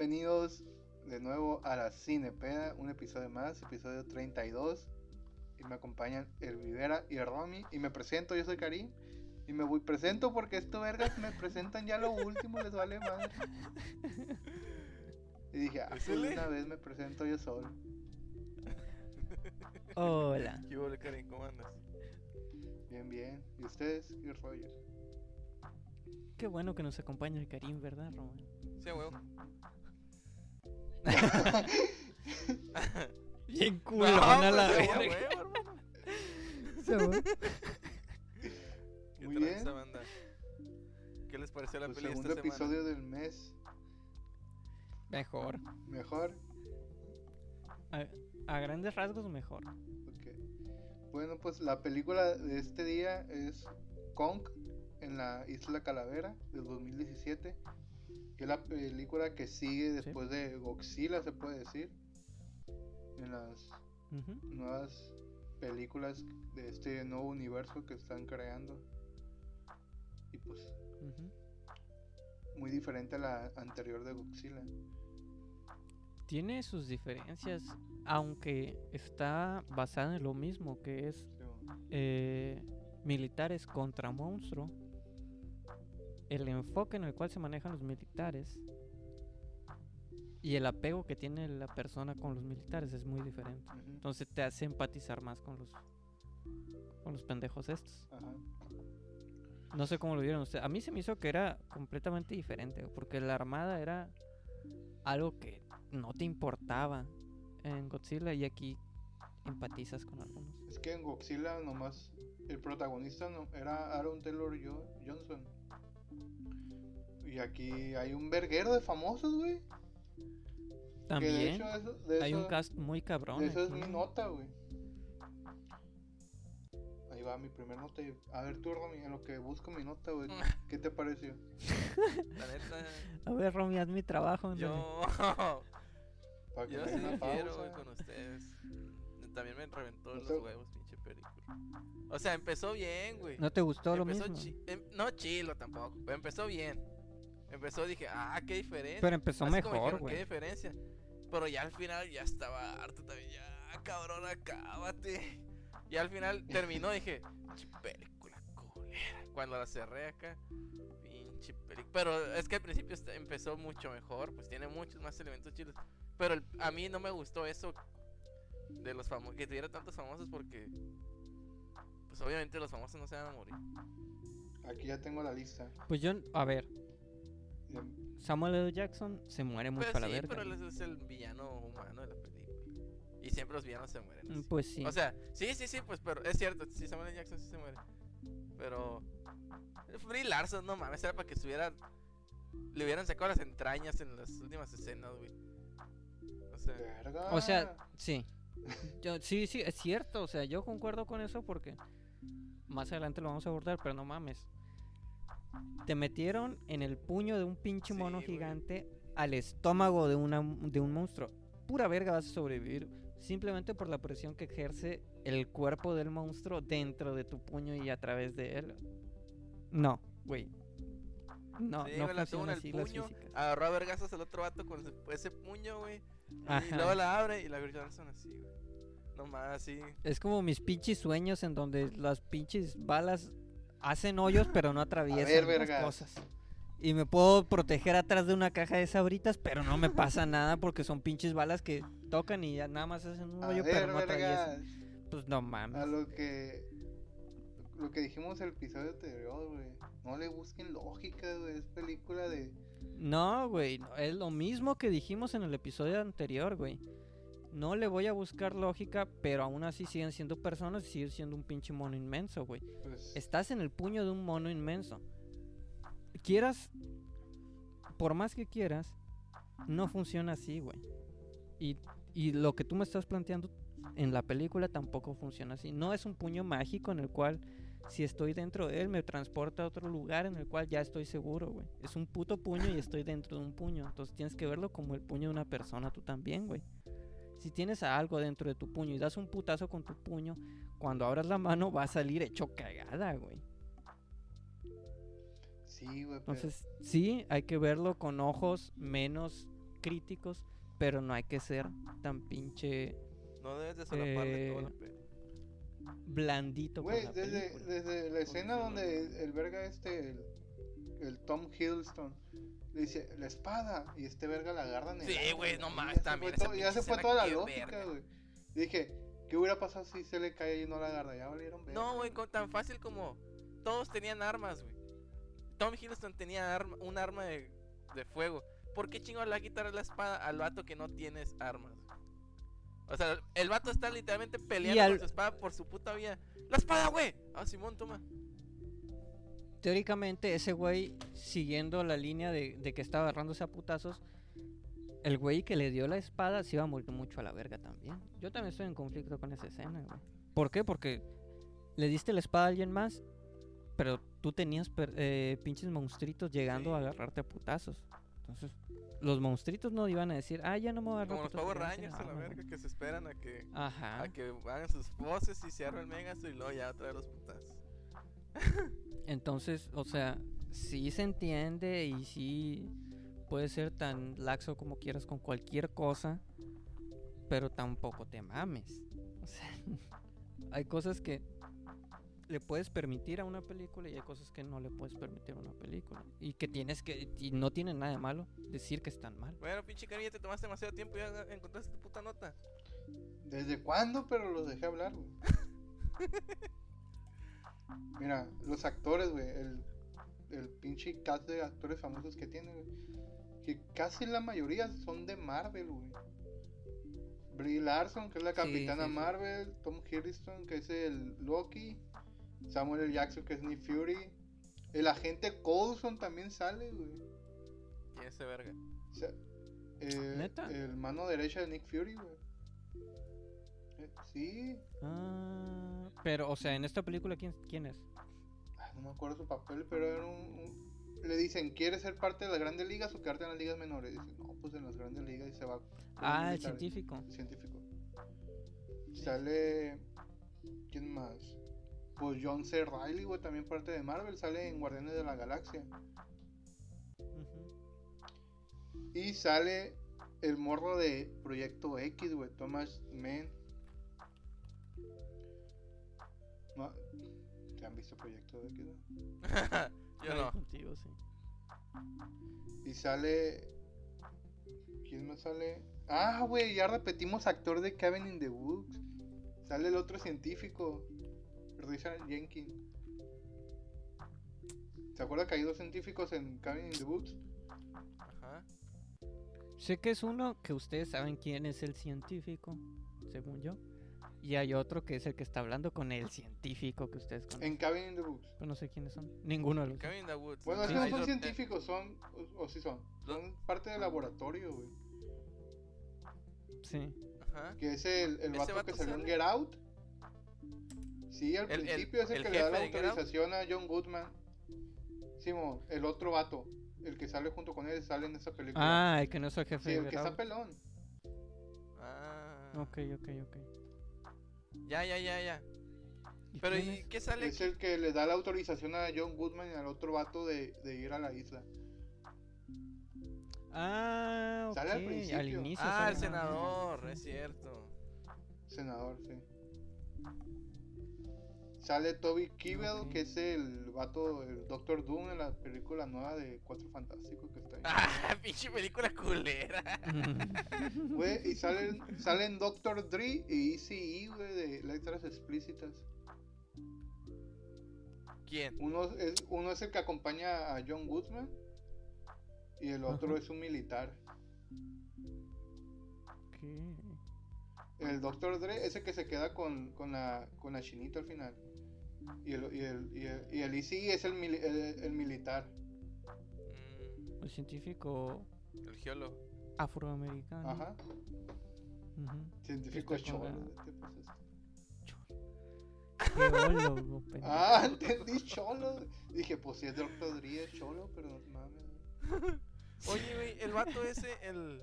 Bienvenidos de nuevo a la Cinepeda, un episodio más, episodio 32. Y me acompañan el Rivera y el Romy. Y me presento, yo soy Karim. Y me voy presento porque estos vergas me presentan ya lo último, les vale más. Y dije, ah, pues una vez me presento yo solo. Hola. ¿Qué hola, Karim? ¿Cómo andas? Bien, bien. ¿Y ustedes? ¿Y Roger? Qué bueno que nos acompaña el Karim, ¿verdad, Román? Sí, huevo. Bien culona la pues, verga. va. ¿Qué Muy bien. esa banda? ¿Qué les pareció la Pues peli esta segundo semana? episodio del mes. Mejor. Mejor. A, a grandes rasgos, mejor. Ok. Bueno, pues la película de este día es Kong en la Isla Calavera del 2017. Que es la película que sigue después de Godzilla, se puede decir. En las nuevas películas de este nuevo universo que están creando. Y pues muy diferente a la anterior de Godzilla. Tiene sus diferencias, aunque está basada en lo mismo, que es eh, militares contra monstruo. El enfoque en el cual se manejan los militares y el apego que tiene la persona con los militares es muy diferente. Entonces te hace empatizar más con los con los pendejos estos. Ajá. No sé cómo lo vieron ustedes. A mí se me hizo que era completamente diferente, porque la armada era algo que no te importaba en Godzilla y aquí empatizas con algunos. Es que en Godzilla nomás el protagonista no, era Aaron Taylor Jo- Johnson. Y aquí hay un verguero de famosos, güey. Que de También hecho eso, de hay un cast muy cabrón. eso es mi nota, güey. Ahí va mi primer nota. y- A ver, tú, Romy, en lo que busco mi nota, güey. ¿Qué te pareció? La neta, A ver, Romy, haz mi trabajo. yo... Para que Yo me sí pausa. güey, con ustedes. También me reventó No los huevos, pinche película. O sea, empezó bien, güey. ¿No te gustó lo empezó mismo? chi- em- no chilo tampoco, pero empezó bien. Empezó, dije, ah, qué diferencia. Pero empezó Así mejor, dijeron, Qué güey. diferencia. Pero ya al final ya estaba harto también. Ya, cabrón, acábate. Y al final terminó, dije, pinche película culera. Cuando la cerré acá, pinche película. Pero es que al principio este- empezó mucho mejor, pues tiene muchos más elementos chilos. Pero el- a mí no me gustó eso de los famosos, que tuviera tantos famosos porque, pues obviamente los famosos no se van a morir. Aquí ya tengo la lista. Pues yo, a ver, Samuel L. Jackson se muere mucho Pues a la sí, verga. pero él es el villano humano de la película. Y siempre los villanos se mueren. Así. Pues sí. O sea, sí, sí, sí, pues, pero es cierto, sí, Samuel L. Jackson sí se muere. Pero. Free Larson, no mames, era para que estuviera. Le hubieran sacado las entrañas en las últimas escenas, güey. O sea, verga. O sea, sí. Yo, sí, sí, es cierto. O sea, yo concuerdo con eso porque más adelante lo vamos a abordar, pero no mames. Te metieron en el puño de un pinche mono gigante al estómago de, una, de un monstruo. Pura verga vas a sobrevivir simplemente por la presión que ejerce el cuerpo del monstruo dentro de tu puño y a través de él. No, güey. No, sí, no la funciona el así las físicas. Agarró a vergazos al otro vato con ese, puño, güey. Y luego la abre y la ve Johnson así, güey. No más, así. Es como mis pinches sueños en donde las pinches balas hacen hoyos pero no atraviesan ver, las vergas. cosas. Y me puedo proteger atrás de una caja de sabritas, pero no me pasa nada porque son pinches balas que tocan y ya nada más hacen un A hoyo ver, pero no atraviesan. Pues no A mames. lo que. Lo que dijimos en el episodio anterior, güey. No le busquen lógica, güey. Es película de. No, güey, no, es lo mismo que dijimos en el episodio anterior, güey. No le voy a buscar lógica, pero aún así siguen siendo personas y siguen siendo un pinche mono inmenso, güey. Pues, Estás en el puño de un mono inmenso. Quieras, por más que quieras, no funciona así, güey. Y, y lo que tú me estás planteando en la película tampoco funciona así. No es un puño mágico en el cual, si estoy dentro de él, me transporta a otro lugar en el cual ya estoy seguro, güey. Es un puto puño y estoy dentro de un puño. Entonces tienes que verlo como el puño de una persona, tú también, güey. Si tienes a algo dentro de tu puño y das un putazo con tu puño, cuando abras la mano va a salir hecho cagada, güey. sí, güey. pero- Entonces, sí, hay que verlo con ojos menos críticos, pero no hay que ser tan pinche No debes de solaparle todo la Eh, peli. blandito Güey, la desde, desde la escena donde el, el verga este, el, el Tom Hiddleston, le dice la espada y este verga la agarra en el Sí, güey, no y mames, ya se también todo- Ya se fue toda la lógica, güey. Dije, ¿qué hubiera pasado si se le cae y no la agarra? Ya valieron verga. No, güey, tan fácil como todos tenían armas, güey. Tom Hiddleston tenía arma, un arma de, de fuego. ¿Por qué chingo le va a quitar la espada al vato que no tienes armas? O sea, el vato está literalmente peleando al- con su espada por su puta vida. ¡La espada, güey! Ah, Simón, toma. Teóricamente, ese güey, siguiendo la línea de, de que estaba agarrándose a putazos, el güey que le dio la espada se iba a morir mucho a la verga también. Yo también estoy en conflicto con esa escena, güey. ¿Por qué? Porque le diste la espada a alguien más, pero tú tenías per- eh, pinches monstruitos llegando a agarrarte a putazos. Entonces, los monstruitos no iban a decir, ah, ya no me voy a agarrar Como los Power Rangers a la verga güey". que se esperan a que, Ajá. a que hagan sus voces y se arme el y luego ya otra vez los putazos. Entonces, o sea, sí se entiende y sí puede ser tan laxo como quieras con cualquier cosa, pero tampoco te mames. O sea, hay cosas que le puedes permitir a una película y hay cosas que no le puedes permitir a una película. Y que tienes que, y no tiene nada de malo decir que están mal. Bueno, pinche carilla, te tomaste demasiado tiempo y ya encontraste tu puta nota. ¿Desde cuándo? Pero los dejé hablar, güey. Mira, los actores, güey. El, el pinche cast de actores famosos que tiene, güey. Que casi la mayoría son de Marvel, güey. Brie Larson, que es la capitana sí, sí. Marvel. Tom Hiddleston, que es el Loki. Samuel L. Jackson, que es Nick Fury. El agente Coulson también sale, güey. ¿Quién es ese verga? O sea, eh, ¿Neta? El mano derecha de Nick Fury, güey. Eh, sí, Ah, pero, o sea, en esta película, ¿quién, quién es? Ah, no me acuerdo su papel, pero era un, un- Le dicen, ¿quieres ser parte de las grandes ligas o quedarte en las ligas menores? Dice, no, pues en las grandes ligas y se va. Ah, el científico. Científico. Sale. ¿Quién más? Pues John C. Reilly, güey, también parte de Marvel. Sale en Guardianes de la Galaxia. Y sale el morro de Proyecto X, güey, Thomas Mann. No, ¿Te han visto Proyecto X? no? Yo no. contigo, sí. Y sale. ¿Quién más sale? Ah, güey, ya repetimos actor de Cabin in the Woods. Sale el otro científico, Richard Jenkins. ¿Se acuerda que hay dos científicos en Cabin in the Woods? Ajá. Sé que es uno que ustedes saben quién es el científico, según yo. Y hay otro que es el que está hablando con el científico que ustedes conocen. En Cabin in the Woods. Pero no sé quiénes son. Ninguno de los. Cabin in the Woods. Bueno, es que no son científicos, son. O, o sí son. Son parte del laboratorio, güey. Sí. Ajá. Que es el, el ¿Ese vato, vato que salió en? Get Out. Sí, al El- el- principio es el, el que le da la autorización a John Goodman. Simón, el otro vato, el que sale junto con él, sale en esa película. Ah, el que no es el jefe sí, de el que Get está Out. pelón. Ah. Ok, ok, ok. Ya, ya, ya, ya. ¿Y Pero ¿y qué sale? Es el que le da la autorización a John Goodman y al otro vato de, de ir a la isla. Ah, ok. Sale al principio. inicio. Ah, sale. el senador, es cierto. Senador, sí. Sale Toby Kebbell, que es el vato, el Doctor Doom en la película nueva de Cuatro Fantásticos que está ahí. Ah, pinche película culera. Güey, y salen, salen Doctor Dre y ECE, güey, de letras explícitas. ¿Quién? Uno es, uno es el que acompaña a John Goodman y el otro Ajá. es un militar. El Doctor Dre es el que se queda con, con, la, con la chinita al final. Y el, y el, y el, y el ECE es el, mili- el, el militar. Mm, El científico el geólogo. afroamericano. Ajá. Ujú. Científico Está con cholo. la- ¿qué pasa esto? Geólogo, pendejo. Ah, entendí cholo. Dije, pues si es Dre es cholo, pero no mames. Oye, güey, el vato ese, el,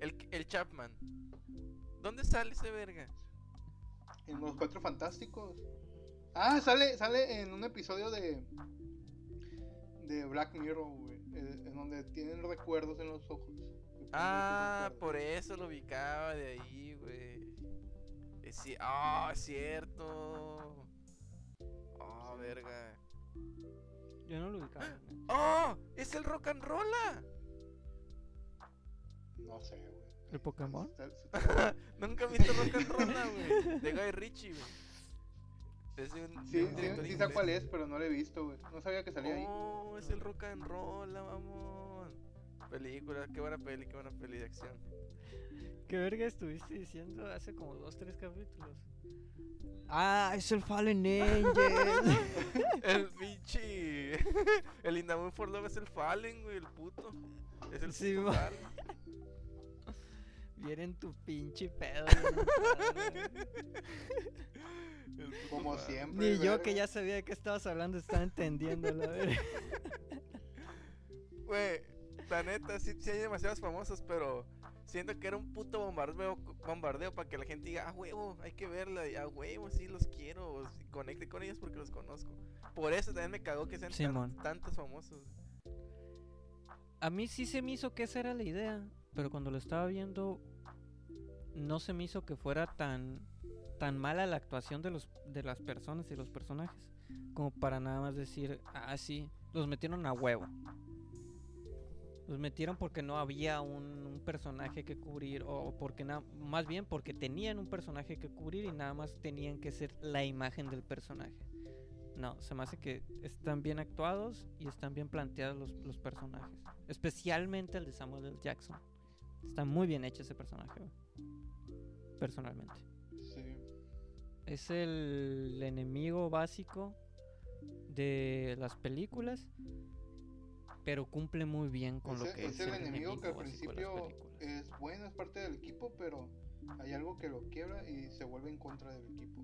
el. El Chapman. ¿Dónde sale ese verga? En los cuatro fantásticos. Ah, sale, sale en un episodio de. De Black Mirror, güey. eh, en donde tienen recuerdos en los ojos. Ah, por eso lo ubicaba de ahí, güey. Es ci- Ah, es cierto. Oh, verga. Yo no lo ubicaba. ¡Oh! ¡Es el rock and rolla! No sé, güey. ¿El Pokémon? Nunca he visto rock and rolla, güey. De Guy Ritchie, güey. Es de un, Sí, de un sí, sí sé cuál es, pero no lo he visto, güey. No sabía que salía ahí. Oh, es el rock and roll, mamón. Película, qué buena peli, qué buena peli de acción. ¿Qué verga estuviste diciendo hace como dos, tres capítulos? Ah, es el Fallen Angel. El pinche. El Indamun for Love es el Fallen, güey, el puto. Es el Sí, puto Fallen. Vienen tu pinche pedo. El puto Como siempre. Ni yo verga. que ya sabía de qué estabas hablando estaba entendiendo la verga. Güey, la neta, sí, sí hay demasiados famosos, pero siento que era un puto bombardeo, bombardeo para que la gente diga, ah, huevo, hay que verla, y ah, huevo, sí, los quiero, conecte con ellos porque los conozco. Por eso también me cagó que sean tan- tantos famosos. A mí sí se me hizo que esa era la idea, pero cuando lo estaba viendo no se me hizo que fuera tan tan mala la actuación de los de las personas y los personajes como para nada más decir, ah, sí, los metieron a huevo. Los metieron porque no había un, un personaje que cubrir o porque nada más bien porque tenían un personaje que cubrir y nada más tenían que ser la imagen del personaje. No, se me hace que están bien actuados y están bien planteados los, los personajes. Especialmente el de Samuel. Jackson. Está muy bien hecho ese personaje. güey. Personalmente. Sí. Es el enemigo básico de las películas. Pero cumple muy bien con Es, lo el- que es es, el enemigo que al principio es bueno, es parte del equipo, pero hay algo que lo quiebra y se vuelve en contra del equipo.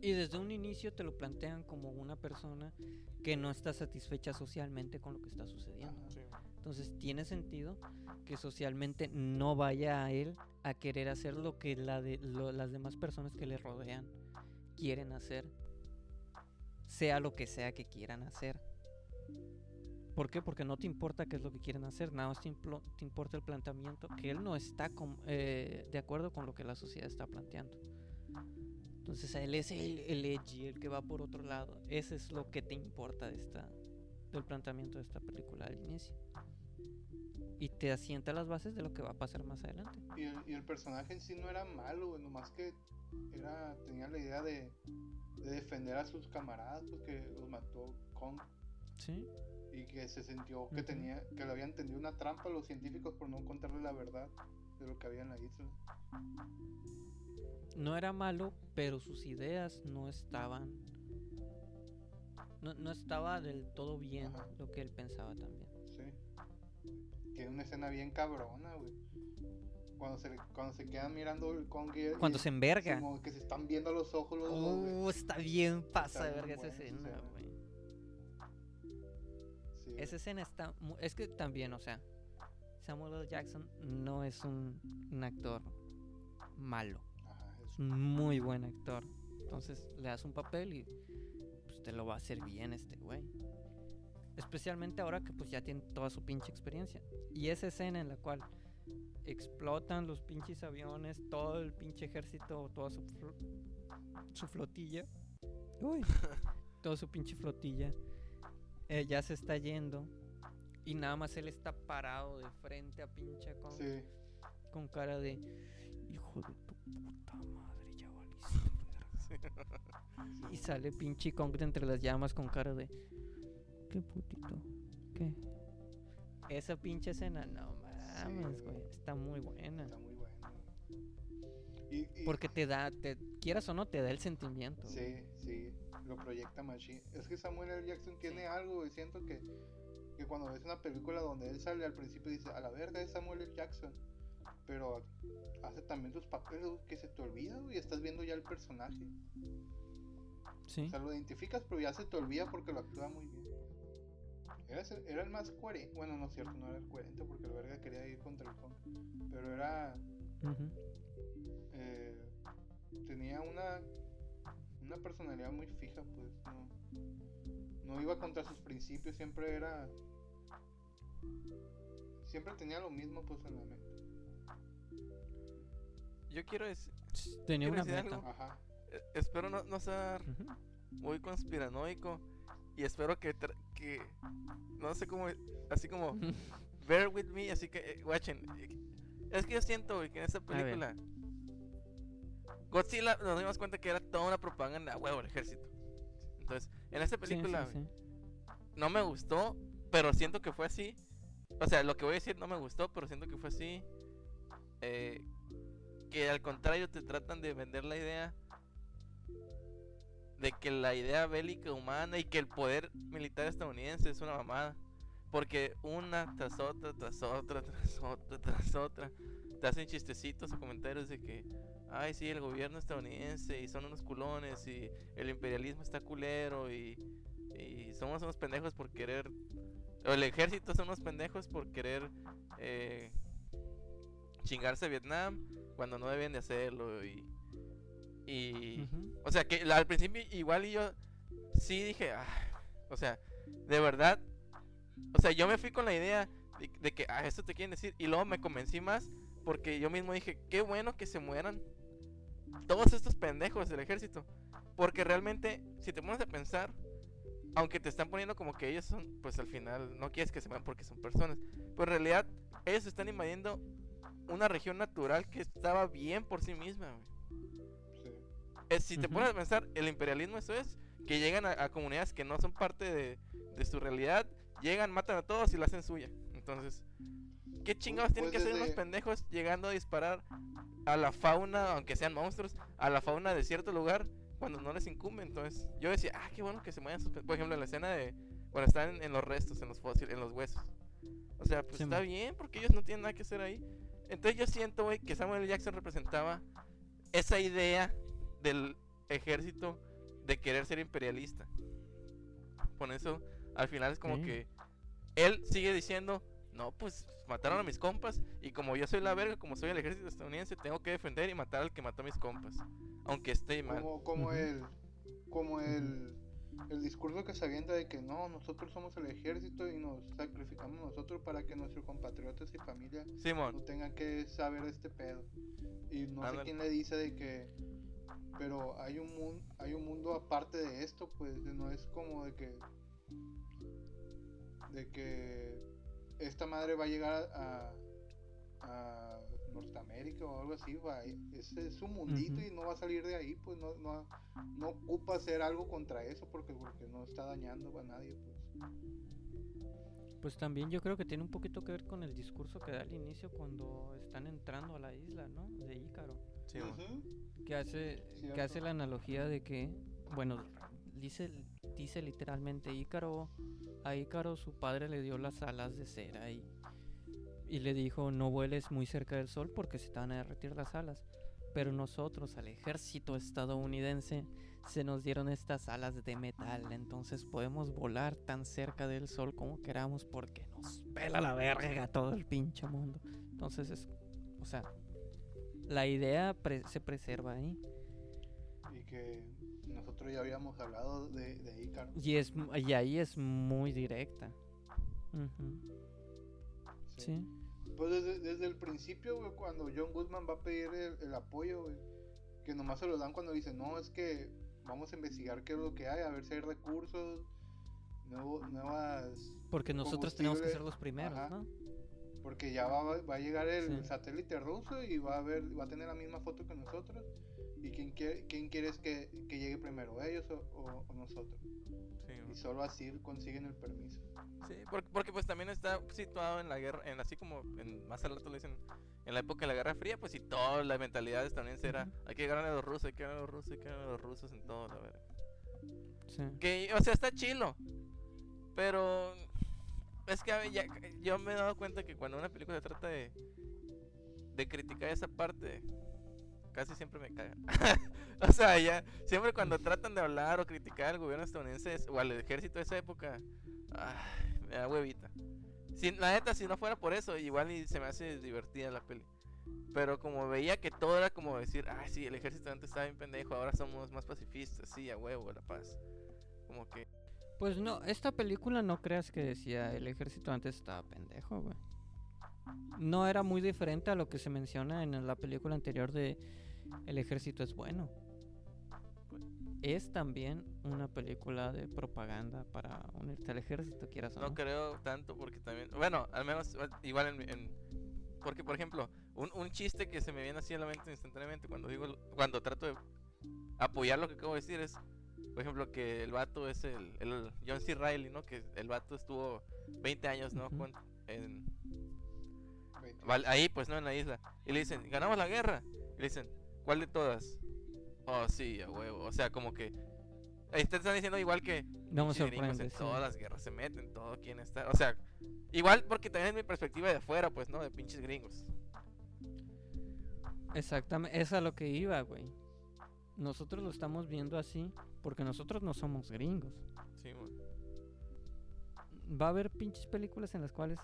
Y desde un inicio te lo plantean como una persona que no está satisfecha socialmente con lo que está sucediendo. Ajá. Entonces tiene sentido que socialmente no vaya a él a querer hacer lo que las demás personas que le rodean quieren hacer, sea lo que sea que quieran hacer. ¿Por qué? Porque no te importa qué es lo que quieren hacer, nada más te, te importa el planteamiento, que él no está eh, de acuerdo con lo que la sociedad está planteando. Entonces él es el, el edgy, el que va por otro lado. Ese es lo que te importa del planteamiento de esta película al inicio. Y te asienta las bases de lo que va a pasar más adelante. Y el, y el personaje en sí no era malo, güey, nomás que era, tenía la idea de, de defender a sus camaradas porque los mató Kong Sí. y que se sintió que tenía que le habían tendido una trampa a los científicos por no contarle la verdad de lo que había en la isla. No era malo, pero sus ideas no estaban. No, no estaba del todo bien Ajá. lo que él pensaba también. Sí. Tiene una escena bien cabrona, güey. Cuando se, cuando se quedan mirando el Kong Cuando se enverga. como que se están viendo a los ojos los dos. Uh, está bien pasa de verga esa escena, güey. Sí. Esa escena está. Es que también, o sea, Samuel L. Jackson no es un, un actor malo. Ajá, Es es- un muy buen actor. Entonces le das un papel y pues te lo va a hacer bien este güey. Especialmente ahora que pues ya tiene toda su pinche experiencia. Y esa escena en la cual explotan los pinches aviones, todo el pinche ejército, toda su, su flotilla. Uy. toda su pinche flotilla. eh, ya se está yendo. Y nada más él está parado de frente a pinche con, sí. con cara de hijo de tu puta madre, ya valiste. verga". Y sale pinche Kong entre las llamas con cara de qué putito, qué. Esa pinche escena, no mames, güey. güey, está muy buena. Está muy bueno. Y, y- Porque te da, te quieras o no, te da el sentimiento. güey. Sí, sí, lo proyecta Machine. Es que Samuel L. Jackson tiene algo, güey. Siento que, que cuando ves una película donde él sale al principio dice, a la verga es Samuel L. Jackson. Pero hace también sus papeles que se te olvida, y estás viendo ya el personaje. Sí. O sea, lo identificas, pero ya se te olvida porque lo actúa muy bien. Era, el más coherente. Bueno, no es cierto, no era el coherente porque el verga quería ir contra el Kong. Pero era. Eh, tenía una una personalidad muy fija pues no, no iba contra sus principios siempre era siempre tenía lo mismo pues en la mente. Yo quiero decir, Tenía ¿Quieres una decir meta. algo? Ajá. eh, espero no, no ser muy conspiranoico y espero que, que no sé cómo, así como, bear with me, así que, eh, watchen, eh, es que yo siento, güey, que en esta película, Godzilla nos dimos cuenta que era toda una propaganda, huevo, el ejército. Entonces, en esta película, sí, güey, sí. no me gustó, pero siento que fue así. O sea, lo que voy a decir no me gustó, pero siento que fue así. eh, que al contrario te tratan de vender la idea de que la idea bélica humana y que el poder militar estadounidense es una mamada. Porque una tras otra, tras otra, tras otra, tras otra, te hacen chistecitos o comentarios de que, ay, sí, el gobierno estadounidense y son unos culones y el imperialismo está culero y, y somos unos pendejos por querer, o el ejército son unos pendejos por querer eh, chingarse a Vietnam cuando no deben de hacerlo y... y o sea, que al principio igual y yo sí dije, "Ah", o sea, de verdad, o sea, yo me fui con la idea de, de que, ah, esto te quieren decir, y luego me convencí más porque yo mismo dije, qué bueno que se mueran todos estos pendejos del ejército, porque realmente, si te pones a pensar, aunque te están poniendo como que ellos son, pues al final no quieres que se mueran porque son personas, pero en realidad ellos están invadiendo una región natural que estaba bien por sí misma, güey. Eh, si te pones a pensar, el imperialismo eso es, que llegan a, a comunidades que no son parte de, de su realidad, llegan, matan a todos y la hacen suya. Entonces, ¿qué chingados tienen que pues hacer unos pendejos llegando a disparar a la fauna, aunque sean monstruos, a la fauna de cierto lugar cuando no les incumbe? Entonces, yo decía, ah, qué bueno que se muevan sus... pe-". Por ejemplo, en la escena de cuando están en, en los restos, en los fósiles, en los huesos. O sea, pues Sí, está man. bien, porque ellos no tienen nada que hacer ahí. Entonces yo siento, güey, que Samuel. Jackson representaba esa idea del ejército de querer ser imperialista. Por eso, al final es como Ok. que él sigue diciendo, no, pues mataron a mis compas y como yo soy la verga, como soy el ejército estadounidense, tengo que defender y matar al que mató a mis compas, aunque esté mal. Como, como el, como el, el discurso que se avienta de que no, nosotros somos el ejército y nos sacrificamos nosotros para que nuestros compatriotas y familia no Simón, tengan que saber este pedo. Y no sé Ándale. quién le dice de que, pero hay un mundo, hay un mundo aparte de esto, pues no es como de que, de que esta madre va a llegar a, a Norteamérica o algo así, va, ese es su mundito y no va a salir de ahí, pues no, no, no ocupa hacer algo contra eso porque, porque no está dañando a nadie, pues. Pues también yo creo que tiene un poquito que ver con el discurso que da al inicio cuando están entrando a la isla, ¿no? De Ícaro. Simón. Ujú. Que hace, que hace la analogía de que, bueno, dice, dice literalmente Ícaro, a Ícaro su padre le dio las alas de cera y, y le dijo no vueles muy cerca del sol porque se te van a derretir las alas. Pero nosotros, al ejército estadounidense, se nos dieron estas alas de metal, entonces podemos volar tan cerca del sol como queramos porque nos pela la verga todo el pinche mundo. Entonces es, o sea, la idea pre- se preserva ahí. Y que nosotros ya habíamos hablado de, de Ícaro. Y, es, y ahí es muy directa. Sí. Pues desde, desde el principio, güey, cuando John Goodman va a pedir el, el apoyo, güey, que nomás se lo dan cuando dice, no, es que vamos a investigar qué es lo que hay, a ver si hay recursos, nuevo- nuevas... Porque nosotros tenemos que ser los primeros, ajá. ¿no? Porque ya va, va a llegar el Sí. satélite ruso y va a ver, va a tener la misma foto que nosotros. ¿Y quién, quiere, quién quieres que, que llegue primero, ellos o, o- o nosotros? Simón. Y solo así consiguen el permiso. Sí, porque, porque pues también está situado en la guerra, en así como en, más al rato le dicen, en la época de la Guerra Fría, pues y toda la mentalidad estadounidense era, hay que ganar a los rusos, hay que ganar a los rusos, hay que ganar a los rusos en todo, la verdad. Sí. Que, o sea, está chilo, pero es que ya- yo me he dado cuenta que cuando una película se trata de, de criticar esa parte, casi siempre me cagan. o sea, ya, siempre cuando tratan de hablar o criticar al gobierno estadounidense es- o al ejército de esa época, ay, me da huevita. Si, la neta, si no fuera por eso, igual y se me hace divertida la peli. Pero como veía que todo era como decir, ah, sí, el ejército antes estaba bien pendejo, ahora somos más pacifistas, sí, a huevo, la paz. Como que, Pues no, esta película no creas que decía el ejército antes estaba pendejo, güey. No era muy diferente a lo que se menciona en la película anterior de El ejército es bueno. Es también una película de propaganda para unirte al ejército, quieras o no. No creo tanto porque también... Bueno, al menos eh, igual en... en- porque, por ejemplo, un, un chiste que se me viene así a la mente instantáneamente cuando digo... Cuando trato de apoyar lo que acabo de decir es... Por ejemplo, que el vato es el, el John C. Reilly, ¿no? Que el vato estuvo 20 años, ¿no? En, 20. Val- ahí, pues, ¿no? En la isla. Y le dicen, ganamos la guerra. Y le dicen, ¿cuál de todas? Oh, sí, a huevo. O sea, como que... Ahí te están diciendo igual que... No me sorprende. En sí. todas las guerras se meten, todo quién está. O sea, igual porque también es mi perspectiva de afuera, pues, ¿no? De pinches gringos. Exactamente, es a lo que iba, güey. Nosotros lo estamos viendo así porque nosotros no somos gringos. Sí, güey. Va a haber pinches películas en las cuales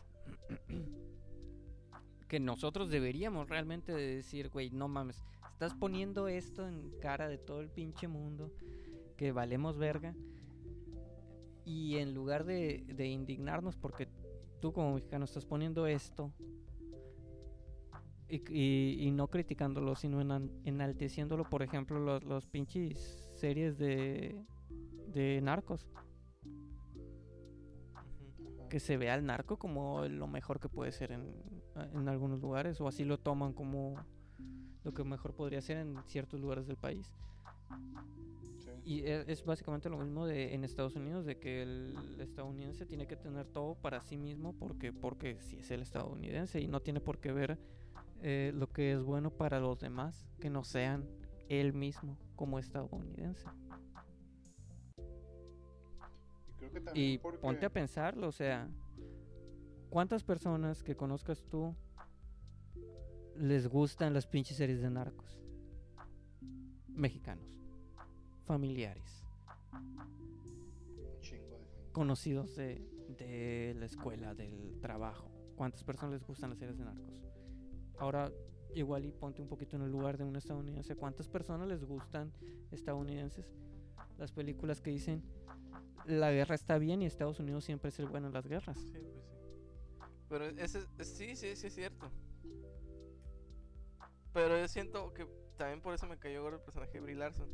que nosotros deberíamos realmente de decir, güey, no mames, estás poniendo esto en cara de todo el pinche mundo, que valemos verga. Y en lugar de, de indignarnos porque tú como mexicano estás poniendo esto y, y- y no criticándolo, sino enalteciéndolo, por ejemplo, los, los pinches series de, de narcos que se vea al narco como lo mejor que puede ser en, en algunos lugares, o así lo toman como lo que mejor podría ser en ciertos lugares del país. Sí. Y e- es, básicamente lo mismo de en Estados Unidos, de que el estadounidense tiene que tener todo para sí mismo porque, porque si es el estadounidense y no tiene por qué ver eh, lo que es bueno para los demás, que no sean él mismo como estadounidense. Y creo que también Y porque... ponte a pensarlo, o sea, ¿cuántas personas que conozcas tú les gustan las pinches series de narcos? Mexicanos, familiares, chingo de conocidos de, de la escuela, del trabajo. ¿Cuántas personas les gustan las series de narcos? Ahora, igual y ponte un poquito en el lugar de un estadounidense. ¿Cuántas personas les gustan estadounidenses las películas que dicen la guerra está bien y Estados Unidos siempre es el bueno en las guerras? Sí, pues sí. Pero ese, es- sí, sí, sí es cierto. Pero yo siento que también por eso me cayó el personaje de Brie Larson.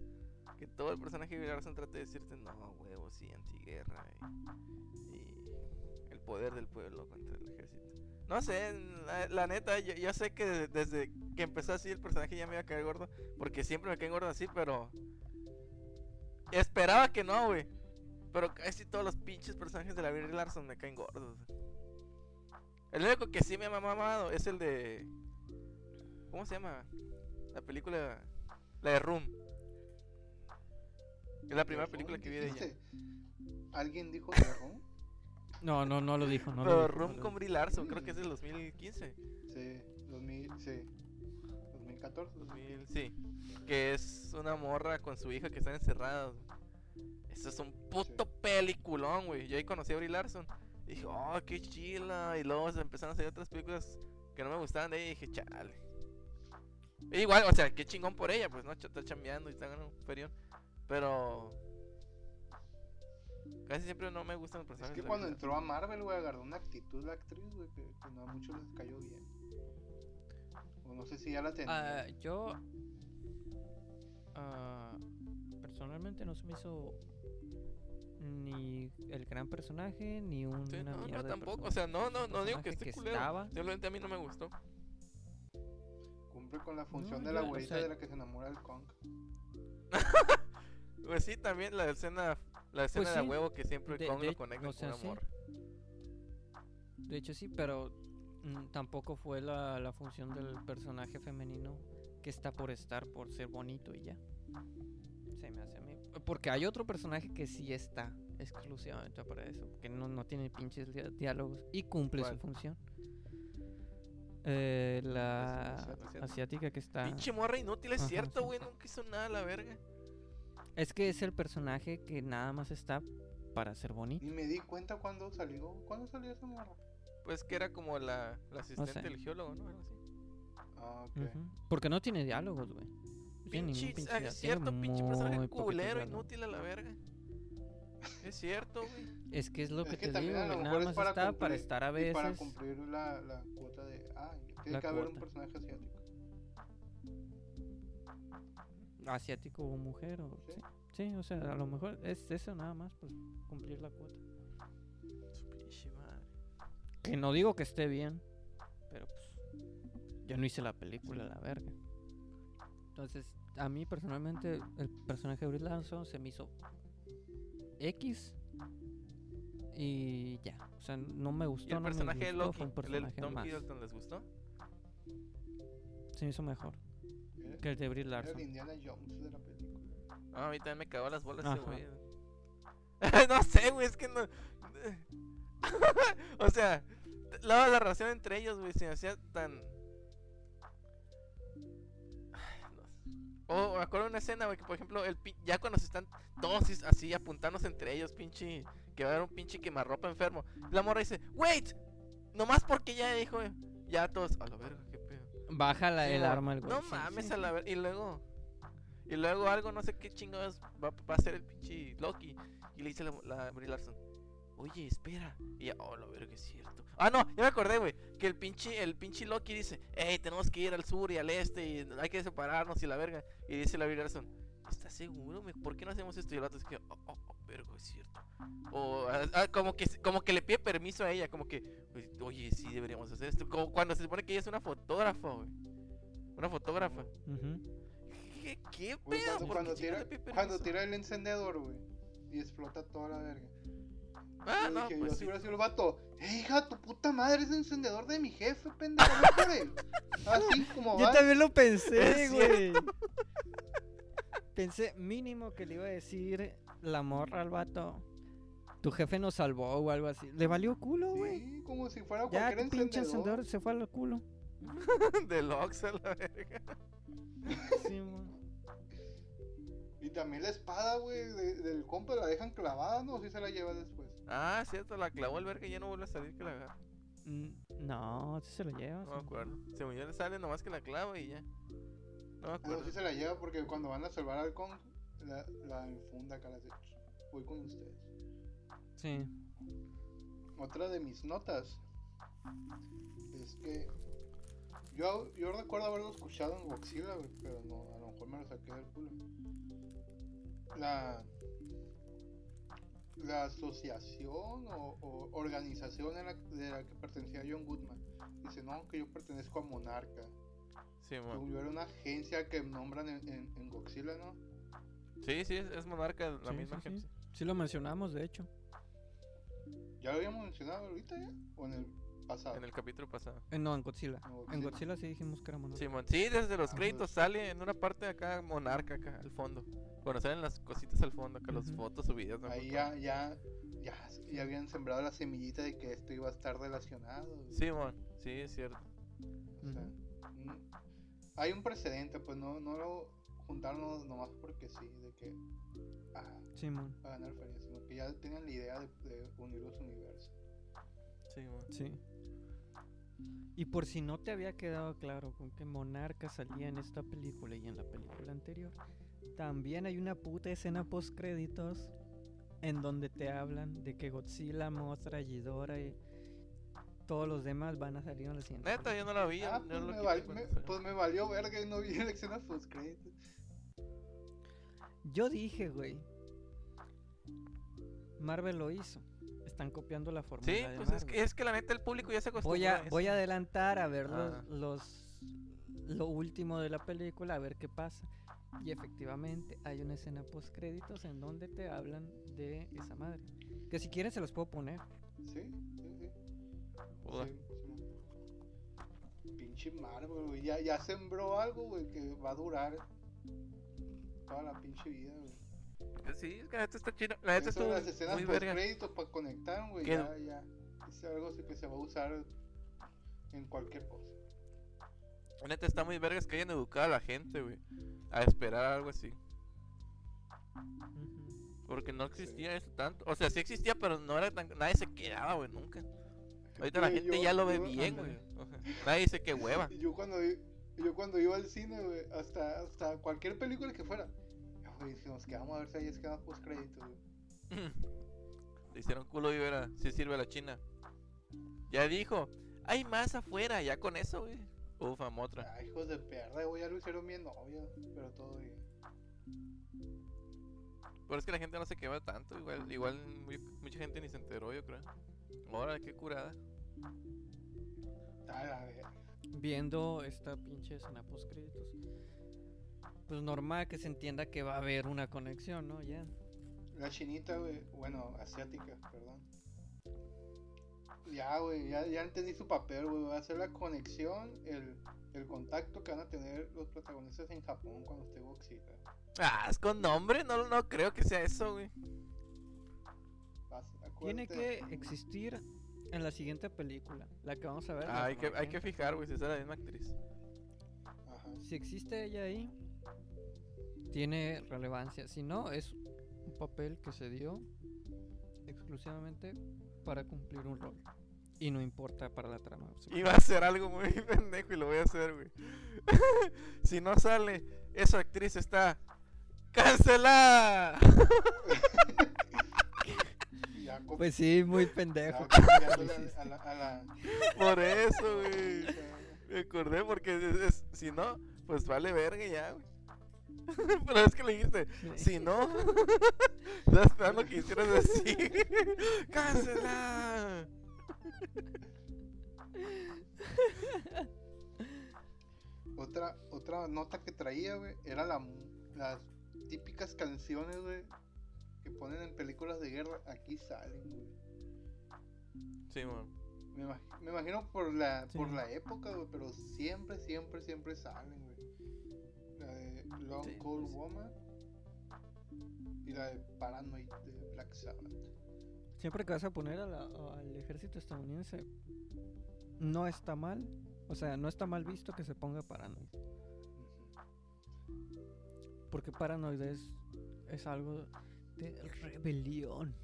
Que todo el personaje de Brie Larson trata de decirte, no, huevo, sí, antiguerra. Y, y el poder del pueblo contra el ejército. No sé, la, la neta, yo, yo sé que de- desde que empezó así el personaje ya me iba a caer gordo. Porque siempre me caen gordo así, pero... Esperaba que no, güey. Pero casi todos los pinches personajes de la Brie Larson me caen gordos. El único que sí me ha mamado es el de. ¿Cómo se llama? La película. La de Room. Es la primera ¿De película que vi de ella. ¿Alguien dijo de Room? No, no, no lo dijo. No lo Pero dijo, no Room lo con dijo. Brie Larson, creo que es del 2015. Sí, 2000, sí. 2014. 2000, sí. Que es una morra con su hija que están encerrados. Eso es un puto peliculón, güey. Yo ahí conocí a Brie Larson. Dije, oh, qué chila. Y luego se empezaron a hacer otras películas que no me gustaban de ella. Y dije, chale. E igual, o sea, qué chingón por ella, pues, ¿no? Está chambeando y está ganando un ferión. Pero. Casi siempre no me gustan los Es personajes. que de la cuando entró a Marvel, güey, agarró una actitud la actriz, güey, que, que no a muchos les cayó bien. O no sé si ya la tenía. Ah, yo ah, personalmente no se me hizo ni el gran personaje ni una Sí, no, no, tampoco. O sea, no, no, Un no digo que esté culero. estaba- Simplemente a mí no me gustó. Cumple con la función No, de la yo, o güerita sea- de la que se enamora el Kong. Pues sí, también la escena, la escena Pues de sí, huevo que siempre de- Kong de- lo conecta o sea, con sí. amor. De hecho sí, pero mm, tampoco fue la, la función del personaje femenino que está por estar, por ser bonito y ya. Se me hace a mí. Porque hay otro personaje que sí está exclusivamente para eso, que no, no tiene pinches diálogos y cumple ¿Cuál? su función. Eh, la asiática. que está... Pinche morra inútil, es cierto, sí. güey. Nunca hizo nada a la verga. Es que es el personaje que nada más está para ser bonito. Ni me di cuenta cuando salió. ¿Cuándo salió esa morra? Pues que era como la, la asistente sé. del geólogo, ¿no? Algo así. Ah, ok. Porque no tiene diálogos, güey. No tiene ningún Pinche, pinche ah, diálogo, es cierto, tiene pinche personaje culero, inútil a la verga. Es cierto, güey. Es que es lo Es que, que te digo, güey, nada es más para está para estar a y veces. para cumplir la, la cuota de. Ah, tiene La que haber un personaje asiático. Asiático o mujer o Sí. sí. Sí, o sea, a lo mejor es eso nada más, pues cumplir la cuota. Que no digo que esté bien, pero pues yo no hice la película, la verga. Entonces, a mí personalmente el personaje de Brie Larson se me hizo X y ya, o sea, no me gustó, ¿Y el no me personaje de gustó, Loki? fue un ¿El personaje Tom más. Hiddleston les gustó? Se me hizo mejor Era, que el de Brie era Larson. el Indiana Jones de la película. Ah, a mí también me cagó las bolas ese güey. no sé, güey, es que no. o sea, la, la relación entre ellos, güey, se me hacía tan. O me acuerdo de una escena, güey, que por ejemplo, el pin- ya cuando se están todos así apuntándose entre ellos, pinche. Que va a haber un pinche quemarropa enfermo. La morra dice, wait, nomás porque ya dijo, ya todos, a la verga. Baja la, el arma el. No mames, a la ver. Y luego. Y luego algo, no sé qué chingados va, va a hacer el pinche Loki. Y le dice la, la Brie Larson. Oye, espera. Y ya, oh, la verga, es cierto. Ah, no, ya me acordé, güey. Que el pinche, el pinche Loki dice, hey, tenemos que ir al sur y al este y hay que separarnos y la verga. Y dice la Brie Larson, ¿estás seguro? ¿Por qué no hacemos esto? Y el otro es que, oh, oh, oh, verga, es cierto. O ah, ah, como que como que le pide permiso a ella, como que, "Oye, oye, sí deberíamos hacer esto. Como cuando se supone que ella es una fotógrafa, güey. Una fotógrafa. ¿Qué, qué Güey, pedo? cuando, ¿Por cuando qué tira, cuando el encendedor, güey. Y explota toda la verga. Ah, yo no, dije, pues yo sí. si hubiera sido el vato, "Eh, hija, tu puta madre es el encendedor de mi jefe, pendejo, no llores". Así como Yo va. también lo pensé, güey. Pensé mínimo que le iba a decir la morra al vato. Tu jefe nos salvó o algo así. Le valió culo, güey. Sí, como si fuera Ya, cualquier pinche encendedor. encendedor se fue al culo. Del Ox a la verga. Sí, mo. Y también la espada, güey, de- del compa la dejan clavada, ¿no? Si se la lleva después. Ah, cierto, la clavó el verga y ya no vuelve a salir que la agarra. Mm, No, sí se lo lleva. No me sí. acuerdo. Según yo le sale nomás que la clava y ya. No me No, sí se la lleva porque cuando van a salvar al Kong, la, la infunda acá, la hace, voy con ustedes. Sí. Otra de mis notas es que yo, yo recuerdo haberlo escuchado en Godzilla, pero no, a lo mejor me lo saqué del culo. La, la asociación o, o organización en la, de la que pertenecía John Goodman dice: No, que yo pertenezco a Monarca. Sí, Según yo era una agencia que nombran en, en, en Godzilla, ¿no? sí, sí, es, es monarca la Sí, misma sí, gente. sí. Sí lo mencionamos, de hecho. ¿Ya lo habíamos mencionado ahorita ya? ¿O en el pasado? En el capítulo pasado. Eh, no, en Godzilla. En En Godzilla. Sí dijimos que era monarca. Simón, sí, desde los Ah, créditos sale en una parte de acá monarca acá al fondo. Bueno, salen las cositas al fondo, acá las Ujú. fotos o videos. no Ahí ya, ya, ya, ya habían sembrado la semillita de que esto iba a estar relacionado. Simón, sí, es cierto. O sea, hay un precedente, pues no, no lo juntaron no- nomás porque sí, de que ah, Simón. va a ganar feria, sino que ya tenían la idea de, de unir los universos. Simón. Sí. Y por si no te había quedado claro con que Monarca salía en esta película y en la película anterior, también hay una puta escena post créditos en donde te hablan de que Godzilla, Mothra, Ghidorah y todos los demás van a salir en la siguiente. Neta, yo no la vi. Ah, yo pues, lo me quité val- cuando me- pues me valió verga y no vi la escena post créditos. Yo dije, güey. Marvel lo hizo. Están copiando la fórmula. Sí, de pues es que, es que la neta el público ya se acostumbró Voy a, voy a adelantar a ver los, Ah. los- lo último de la película, a ver qué pasa. Y efectivamente hay una escena post créditos en donde te hablan de esa madre. Que si quieren se los puedo poner. Sí. Joder. Sí, sí. Pinche Marvel, güey. Ya, ya sembró algo, güey, que va a durar toda la pinche vida, güey. Sí, es que la neta está chido. La neta estuvo las escenas muy verga. créditos para conectar, güey, ya, ya. Es algo así que se va a usar en cualquier cosa. La neta está muy vergas que hayan educado a la gente, güey. A esperar algo así. Porque no existía eso tanto. O sea, sí existía, pero no era tan. Nadie se quedaba, güey, nunca. Ahorita la gente yo- ya lo ve yo- bien, güey. Nadie dice que hueva. Yo cuando, yo cuando iba al cine, güey, hasta, hasta cualquier película que fuera, güey, si nos quedamos a ver si hay escenas post créditos, güey. Le hicieron culo y verá, si sirve la china. Ya dijo, hay más afuera, ya con eso, güey. Ufa, motra. Ay, hijos de perra, güey, ya lo hicieron bien novia, pero todo bien. Pero es que la gente no se quema tanto, igual, igual muy- mucha gente ni se enteró, yo creo. Ahora, qué curada. A la verga. Viendo esta pinche escena post créditos. Pues normal que se entienda que va a haber una conexión, ¿no? Ya. La chinita, güey, bueno, asiática, perdón. Ya, güey, ya, ya entendí su papel, güey. Va a ser la conexión, el, el contacto que van a tener los protagonistas en Japón cuando esté Godzilla. Ah, es con nombre, no, no creo que sea eso, güey. Tiene que existir en la siguiente película, la que vamos a ver. la Ah, hay, que, hay que fijar, güey, si es la misma actriz. Ajá. Si existe ella ahí, tiene relevancia. Si no, es un papel que se dio exclusivamente para cumplir un rol. Y no importa para la trama. Iba a hacer algo muy pendejo y lo voy a hacer, güey. si no sale, esa actriz está cancelada. Ya, Pues sí, muy pendejo. a, la, a la- Por eso, güey. Me acordé porque es- es- si no, pues vale verga ya, güey. Pero es que le dijiste, si no, estaba esperando que hicieras así. ¡Cancela! Otra, otra nota que traía, güey, era la, mu- las típicas canciones, güey, que ponen en películas de guerra. Aquí salen, güey. Sí, man. Me, imag- me imagino por la, por la época, güey, pero siempre, siempre, siempre salen, güey. La de Long Sí, Cold sí. Woman y la de Paranoid de Black Sabbath. Siempre que vas a poner a la- al ejército estadounidense, no está mal. O sea, no está mal visto que se ponga paranoid. Porque paranoid es, es algo de rebelión.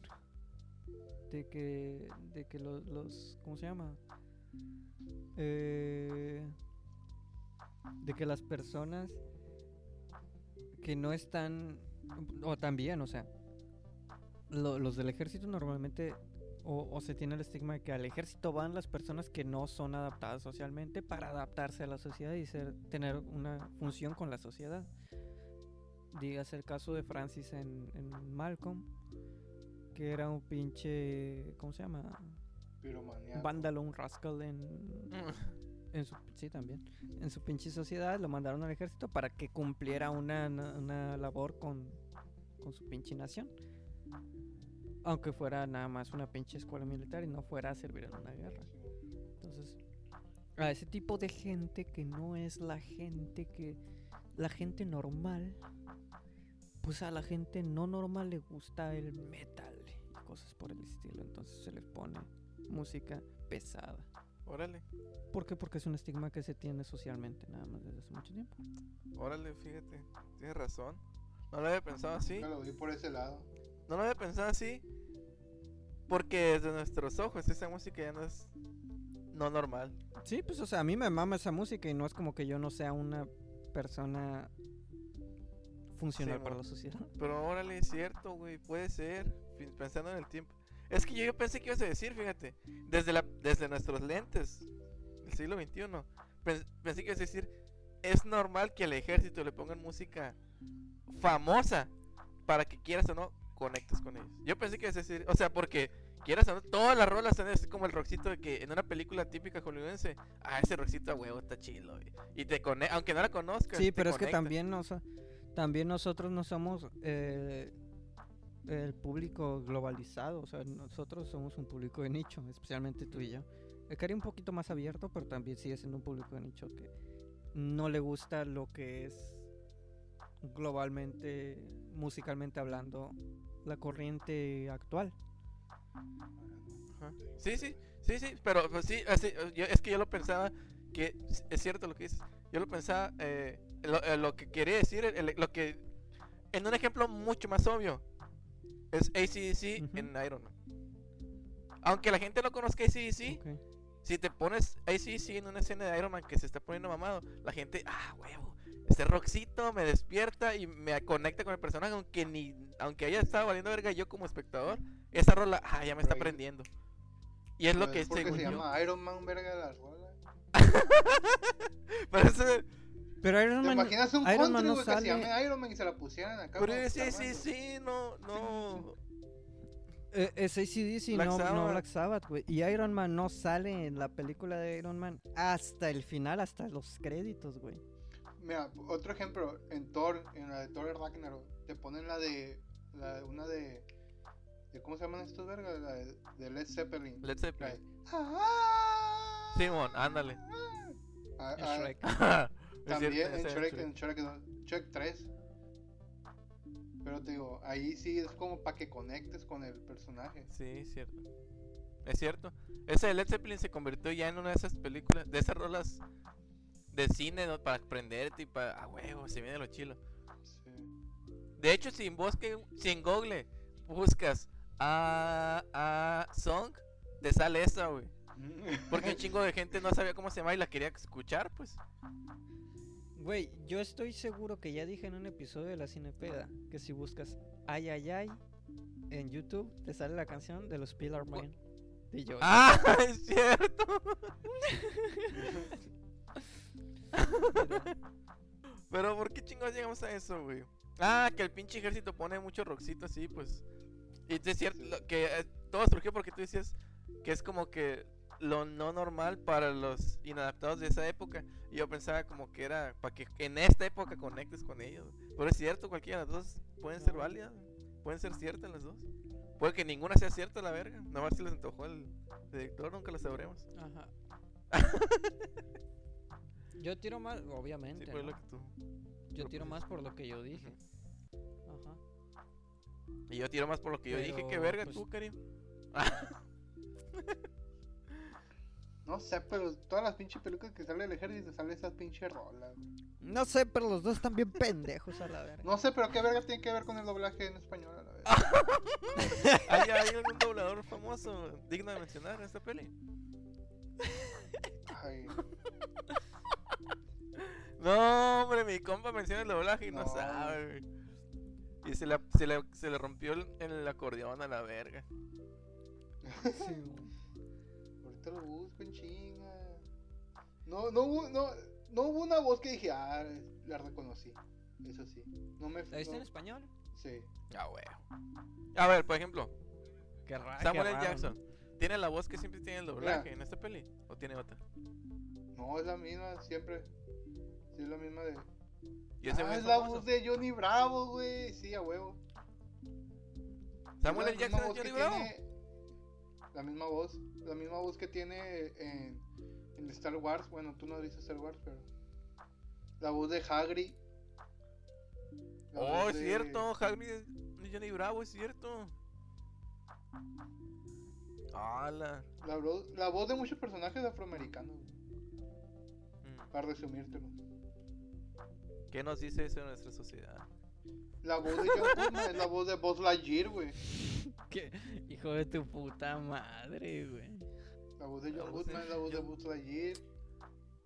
De que, de que los, los ¿cómo se llama? Eh, de que las personas que no están, o también, o sea, lo- los del ejército normalmente, o, o se tiene el estigma de que al ejército van las personas que no son adaptadas socialmente para adaptarse a la sociedad y ser, tener una función con la sociedad. Dígase el caso de Francis en, en Malcolm, que era un pinche, ¿cómo se llama? Piromaníaco. Vándalo, un rascal en, en su, sí, también. En su pinche sociedad lo mandaron al ejército para que cumpliera una, una- una labor con, con su pinche nación. Aunque fuera nada más una pinche escuela militar y no fuera a servir en una guerra. Entonces, a ese tipo de gente que no es la gente que. La gente normal. Pues a la gente no normal le gusta el metal y cosas por el estilo. Entonces se les pone música pesada. Órale, ¿Por qué? Porque es un estigma que se tiene socialmente, nada más desde hace mucho tiempo. órale, fíjate. Tienes razón. No lo había pensado así. Nunca lo vi por ese lado. No lo había pensado así. Porque desde nuestros ojos esa música ya no es no normal. Sí, pues o sea, a mí me mama esa música y no es como que yo no sea una persona funcional Sí, para mo. la sociedad. Pero órale, es cierto, güey, puede ser. Pensando en el tiempo. Es que yo, yo pensé que ibas a decir, fíjate, desde, la, desde nuestros lentes del siglo XXI, pens- pensé que ibas a decir, es normal que al ejército le pongan música famosa para que quieras o no conectes con ellos. Yo pensé que ibas a decir, o sea, porque quieras o no, todas las rolas son así como el rockcito de que en una película típica hollywoodense, ah, ese rockcito a huevo está chido. Y te conecta, aunque no la conozcas. Sí, pero es que también, nos, también nosotros no somos eh, el público globalizado, o sea, nosotros somos un público de nicho, especialmente tú y yo. El que haría un poquito más abierto, pero también sigue siendo un público de nicho que no le gusta lo que es globalmente, musicalmente hablando, la corriente actual. Sí, sí, sí, sí, pero pues, sí, así, yo- es que yo lo pensaba, que es cierto lo que dices, yo lo pensaba, eh, lo, eh, lo que quería decir, el- lo que, en un ejemplo mucho más obvio, es ACDC en Iron Man. Aunque la gente no conozca ACDC, Ok. Si te pones sí, en una escena de Iron Man que se está poniendo mamado, la gente, ah, huevo, este roxito me despierta y me conecta con el personaje, aunque ni, aunque haya estado valiendo verga yo como espectador, esa rola, ah, ya me está prendiendo. Y es lo que según se llama Iron Man, verga, la rola. Pero ese- Pero Iron ¿Te Man, imaginas un Iron Man country, no güey, que se sale. llame Iron Man y se la pusieran acá? pero como sí, sí, no, no. eh, es ACDC, Black no, no Sabbath. Black Sabbath, güey. Y Iron Man no sale en la película de Iron Man hasta el final, hasta los créditos, güey. Mira, otro ejemplo, en Thor, en la de Thor Ragnarok, te ponen la de, la, una de, de, ¿cómo se llaman estos vergas? La de, de Led Zeppelin. Led Zeppelin. "Ah". Simón, ándale. Ah, En ah, Shrek. También cierto, en Shrek, Shrek. en Shrek, Shrek 3. Pero te digo, ahí sí es como para que conectes con el personaje. Sí, es cierto. Es cierto. Ese de Led Zeppelin se convirtió ya en una de esas películas, de esas rolas de cine ¿no? para aprenderte y para. Ah, huevo, se viene lo chilo. Sí. De hecho, si en bosque, si en Google buscas a, a Song, te sale esa, güey. Porque un chingo de gente no sabía cómo se llama y la quería escuchar, pues. Güey, yo estoy seguro que ya dije en un episodio de la Cinepeda que si buscas Ay Ay Ay en YouTube te sale la canción de los Pillar Man. De yo. ¡Ah! Es cierto. Pero ¿por qué chingados llegamos a eso, güey? Ah, que el pinche ejército pone mucho roxito así, pues. Y es cierto que eh, todo surgió porque tú decías que es como que lo no normal para los inadaptados de esa época. Y yo pensaba como que era para que en esta época conectes con ellos. Pero es cierto, cualquiera de las dos pueden ser válidas. Pueden ser ciertas las dos. Puede que ninguna sea cierta, la verga. Nada más se les antojó el director, nunca lo sabremos. Ajá. yo tiro más, obviamente. Sí, ¿no? lo que tú. Yo tiro más por lo que yo dije. Ajá. Y yo tiro más por lo que yo dije. ¿Qué Pero, verga pues- tú, Karim? No sé, pero todas las pinches películas que sale el ejército sale esas pinches rolas. No sé, pero los dos están bien pendejos a la verga. No sé, pero qué verga tiene que ver con el doblaje en español a la vez. ¿Hay, hay algún doblador famoso digno de mencionar en esta peli? Ay, No, hombre, mi compa menciona el doblaje y no, No. sabe. Y se le, se, le, se le rompió el, el acordeón a la verga. Ahorita lo busco en chinga. No, no hubo, no, no hubo una voz que dije, ah, la reconocí. Eso sí. No me ¿La viste en español? Sí. Ah, güey. A ver, por ejemplo, Qué raro. Samuel L. Jackson. ¿Tiene la voz que siempre tiene el doblaje en esta peli? ¿O tiene otra? No, es la misma, siempre. Sí, es la misma de. Y ese ah, es la famoso. voz de Johnny Bravo, güey. Sí, a huevo. Samuel L. Jackson es Johnny Bravo. tiene- La misma voz. La misma voz que tiene en, en Star Wars. Bueno, tú no dices Star Wars, pero. La voz de Hagrid. Oh, es de- cierto. Hagrid es Johnny Bravo, es cierto. ¡Hala! La, voz- la voz de muchos personajes afroamericanos. Mm. Para resumírtelo. ¿Qué nos dice eso de nuestra sociedad? La voz de John es la voz de Buzz Lightyear, güey. ¿Qué? Hijo de tu puta madre, güey. La voz de John Goodman es la voz de Buzz Lightyear.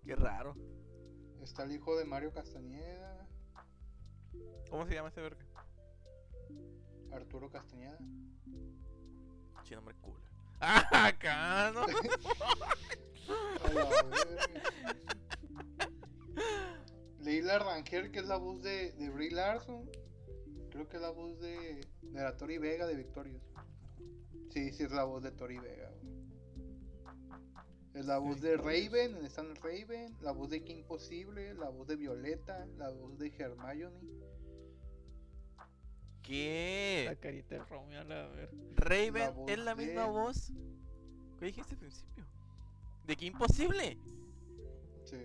Qué raro. Está el hijo de Mario Castañeda. ¿Cómo se llama ese verga? Arturo Castañeda. Che, nombre cool. ¡Ah, acá, no! A la verga. Leila Rangel, que es la voz de, de Brie Larson. Creo que es la voz de, de la Tori Vega de Victorious. Sí, sí es la voz de Tori Vega. güey. Es la voz de Raven, en Stan Raven, la voz de King Possible, la voz de Violeta, la voz de Hermione. La ¿Qué? carita de Romeo a la verga. Raven es la misma de- voz. ¿Qué dijiste al principio? ¿De qué imposible? Sí.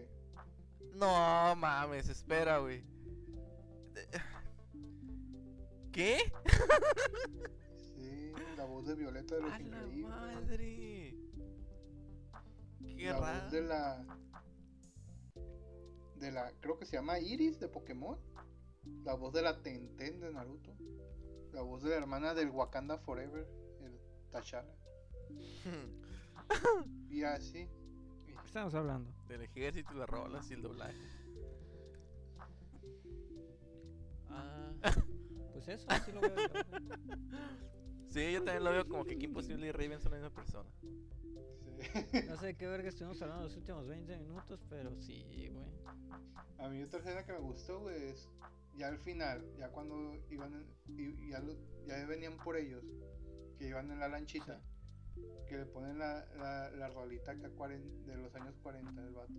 No mames, espera, güey. ¿Qué? Sí, la voz de Violeta de los ¡A la Increíbles. madre! ¡Qué la raro! voz de la de la creo que se llama Iris de Pokémon la voz de la Tenten de Naruto la voz de la hermana del Wakanda Forever el T'Challa y así estamos hablando? Del ejército, las rolas y el doblaje. Ah, pues eso, así lo veo. Sí, yo también lo veo como que Kim Possible y Raven son la misma persona. Sí. No sé de qué verga estuvimos hablando los últimos 20 minutos, pero sí, güey. A mí otra escena que me gustó, güey, es ya al final, ya cuando iban, en- y, ya, lo- ya venían por ellos, que iban en la lanchita, que le ponen la, la, la rolita acá cuaren- de los años 40 del vato.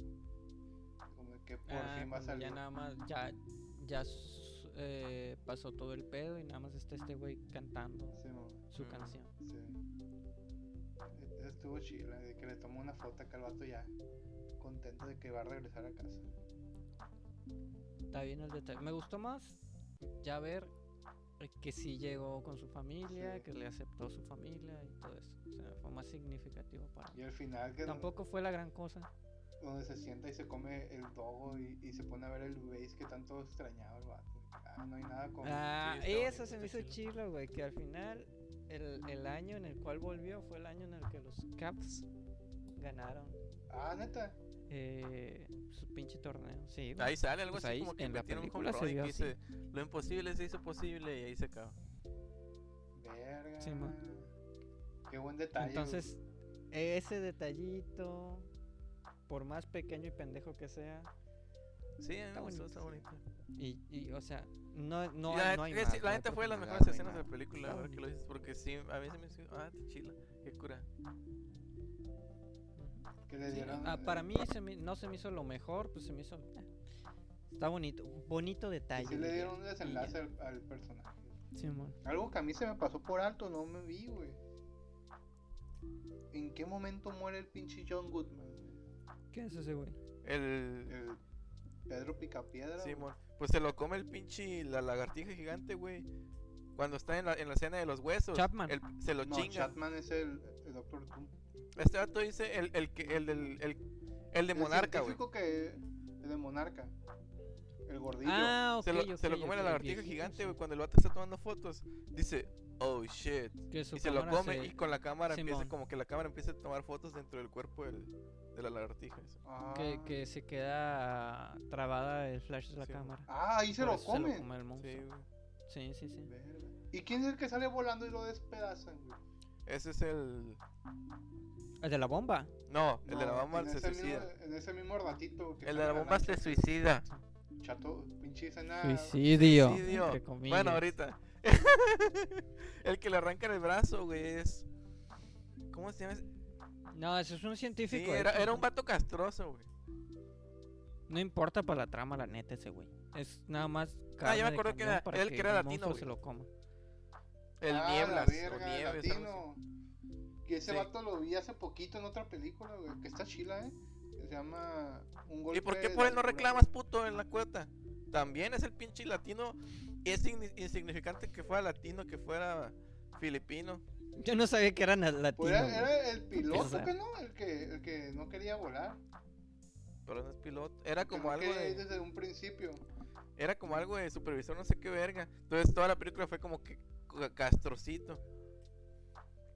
Como que por Ah, fin va a salir. Ya nada más, ya, ya eh, pasó todo el pedo y nada más está este güey cantando Sí, su Mm. canción. sí. E- Estuvo chila, de que le tomó una foto acá al vato ya, contento de que va a regresar a casa. Está bien el detalle. Me gustó más ya ver que sí llegó con su familia, Sí. que le aceptó su familia y todo eso. O sea, fue más significativo para Y al final que Tampoco fue la gran cosa. donde se sienta y se come el dogo y, y se pone a ver el base que tanto extrañaba el vato. Ah, no hay nada como... Ah, bonito, eso se me hizo chido. chilo, güey. Que al final, el, el año en el cual volvió fue el año en el que los Caps ganaron Ah, neta. eh, su pinche torneo. Sí, güey. Ahí sale algo Pues así ahí como que en la metieron un se y dice, lo imposible se hizo posible y ahí se acaba. Verga. Sí. Qué buen detalle. güey. Entonces, ese detallito, por más pequeño y pendejo que sea, Sí, a mí me Está gustó, está bonito, y, y o sea, no, no, la, hay- no hay es- más, la no neta fue de las mejores escenas de la película, ahora que lo dices, porque sí, a mí se me hizo, ah, chila, qué cura. Que le Sí, dieron. ah, para mí se me- no se me hizo lo mejor, pues se me hizo... Está bonito, bonito detalle. sí le dieron un desenlace al, al personaje. Simón. Algo que a mí se me pasó por alto, no me vi, güey. ¿En qué momento muere el pinche John Goodman? güey? ¿Qué es ese güey? El, El Pedro Picapiedra. Simón, pues se lo come el pinche, la lagartija gigante, güey. Cuando está en la, en la escena de los huesos, Chapman. el- se lo No, chinga. Chatman es el, el Doctor Doom. Este dato dice el, el, que, el, del, el, el de El Monarca, güey. que. El de Monarca. El gordillo. Ah, ok, Se lo, se lo come la el lagartija gigante, sí. güey. Cuando el vato está tomando fotos, dice, oh shit. Y se lo come se- y con la cámara empieza como que la cámara empieza a tomar fotos dentro del cuerpo del, de la lagartija. eso. Ah. que, que se queda trabada el flash de la Sí, cámara. Ah, ahí se Por lo eso comen. come el monstruo. Sí. Sí, sí, sí. ¿Y quién es el que sale volando y lo despedazan, güey? Ese es el. ¿El de la bomba? No, el de la bomba se suicida. Mismo, en ese mismo ratito. que El de la bomba se suicida. Chato, pinche escena. Suicidio. Suicidio. Bueno, ahorita. el que le arranca el brazo, güey, es. ¿Cómo se llama? ese? No, eso es un Sí, científico. era, un vato castroso, güey. No importa para la trama, la neta, ese güey. Es nada más. Ah, ya me acuerdo que era- para él que era latino, güey. se lo coma. El Ah, la Nieblas. verga, o Nieves, latino. Que ese Sí. vato lo vi hace poquito en otra película, güey. Que está chila, ¿eh? Que se llama Un golpe ¿Y por qué por él no reclamas, puto, en la cuota? También es el pinche latino. Es in- insignificante que fuera latino, que fuera filipino. Yo no sabía que eran Pues latinos. era, güey. era el piloto, que no? El que, el que no quería volar. Pero no es piloto. Era como no algo de. desde un principio. Era como algo de supervisor, no sé qué verga. Entonces toda la película fue como que castrocito.